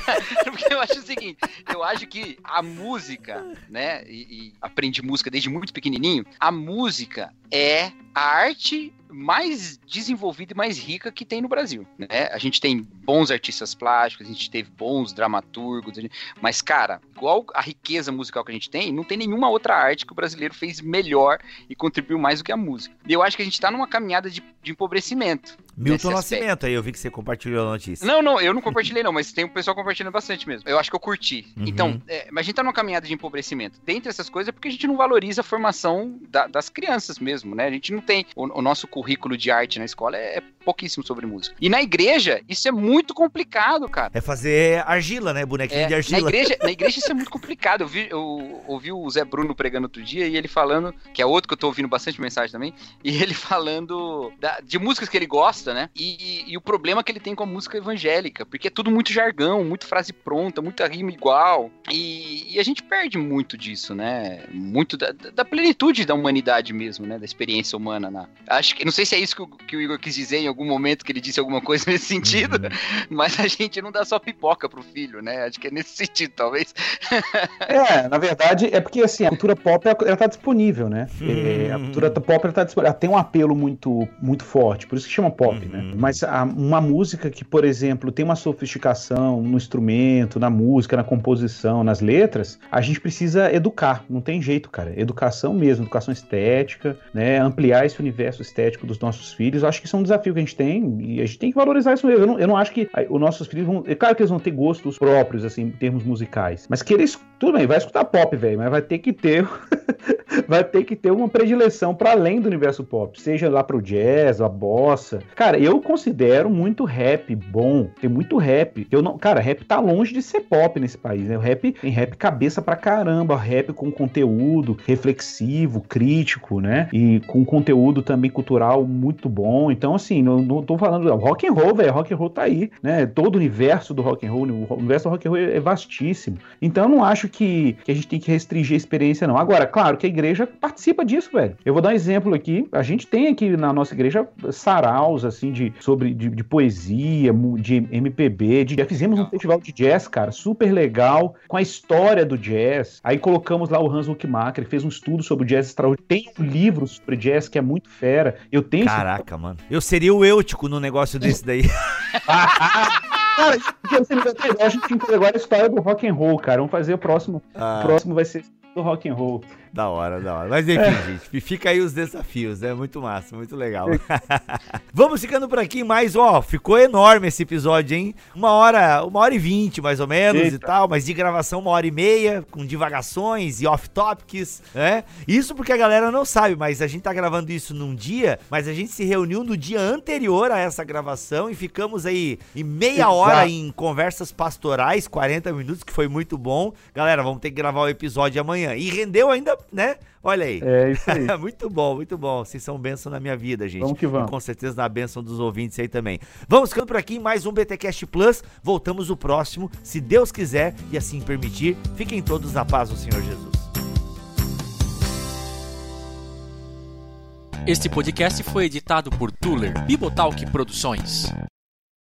Porque eu acho o seguinte: eu acho que a música, né? E, e aprendi música desde muito pequenininho. A música é a arte mais desenvolvida e mais rica que tem no Brasil. Né? A gente tem bons artistas plásticos, a gente teve bons dramaturgos, mas, cara, igual a riqueza musical que a gente tem, não tem nenhuma outra arte que o brasileiro fez melhor e contribuiu mais do que a música. E eu acho que a gente tá numa caminhada de, de empobrecimento. Milton Nascimento, aí eu vi que você compartilhou a notícia. Não, não, eu não compartilhei não, mas tem um pessoal compartilhando bastante mesmo. Eu acho que eu curti. Uhum. Então, é, mas a gente tá numa caminhada de empobrecimento. Dentre essas coisas é porque a gente não valoriza a formação da, das crianças mesmo, né? A gente não tem... O, o nosso currículo de arte na escola é, é pouquíssimo sobre música. E na igreja, isso é muito complicado, cara. É fazer argila, né? Bonequinho É, de na argila. igreja, na igreja isso é muito complicado. Eu, vi, eu ouvi o Zé Bruno pregando outro dia e ele falando, que é outro que eu tô ouvindo bastante mensagem também, e ele falando da- de músicas que ele gosta, né? E, e o problema que ele tem com a música evangélica, porque é tudo muito jargão, muito frase pronta, muita rima igual. E, e a gente perde muito disso, né? Muito da, da plenitude da humanidade mesmo, né? Da experiência humana. Na... Acho que não sei se é isso que o, que o Igor quis dizer em algum momento que ele disse alguma coisa nesse sentido, mas a gente não dá só pipoca pro filho, né? Acho que é nesse sentido, talvez. É, na verdade, é porque assim, a cultura pop ela, tá disponível, né? É, a cultura pop ela tá disponível. Ela tem um apelo muito, muito forte, por isso que chama pop, Uhum. né? Mas a- uma música que, por exemplo, tem uma sofisticação no instrumento, na música, na composição, nas letras, a gente precisa educar. Não tem jeito, cara. Educação mesmo, educação estética, né? Ampliar esse universo estético dos nossos filhos. Eu acho que isso é um desafio que a gente tem e a gente tem que valorizar isso mesmo. Eu não, eu não acho que os nossos filhos vão. É claro que eles vão ter gostos próprios, assim, em termos musicais. Mas que eles. Tudo bem, vai escutar pop, velho, mas vai ter que ter. vai ter que ter uma predileção para além do universo pop, seja lá pro jazz, a bossa. Cara, eu considero muito rap bom. Tem muito rap. Eu não, cara, rap tá longe de ser pop nesse país, né? O rap tem rap cabeça pra caramba, rap com conteúdo reflexivo, crítico, né? E com conteúdo também cultural muito bom. Então, assim, não, não tô falando rock and roll, velho, rock and roll tá aí, né? Todo o universo do rock and roll, o universo do rock and roll é vastíssimo. Então, eu não acho que, que a gente tem que restringir a experiência, não. Agora, claro que a igreja participa disso, velho. Eu vou dar um exemplo aqui. A gente tem aqui na nossa igreja saraus, assim, de, sobre, de, de poesia, de MPB. De, já fizemos um festival de jazz, cara, super legal, com a história do jazz. Aí colocamos lá o Hans Huckmacher, ele fez um estudo sobre o jazz extraordinário. Tem um livro sobre jazz que é muito fera. Eu tenho esse Caraca, mano. Eu seria o Eutico no negócio desse daí. Cara, a gente tem que fazer agora a história do rock and roll, cara. Vamos fazer o próximo. Ah. O próximo vai ser do rock and roll. Da hora, da hora. Mas enfim, gente, fica aí os desafios, né? Muito massa, muito legal. Vamos ficando por aqui, mas ó, ficou enorme esse episódio, hein? Uma hora, uma hora e vinte, mais ou menos, e Eita. tal, mas de gravação uma hora e meia, com divagações e off-topics, né? Isso porque a galera não sabe, mas a gente tá gravando isso num dia, mas a gente se reuniu no dia anterior a essa gravação e ficamos aí em meia Exato. hora em conversas pastorais, 40 minutos, que foi muito bom. Galera, vamos ter que gravar o episódio amanhã. E rendeu ainda, né? Olha aí. É isso aí. muito bom, muito bom. Vocês são bênção na minha vida, gente. Vamos que vamos. E com certeza na bênção dos ouvintes aí também. Vamos ficando por aqui em mais um BTcast Plus. Voltamos o próximo, se Deus quiser e assim permitir. Fiquem todos na paz do Senhor Jesus. Este podcast foi editado por Tuller Bibotalk Produções.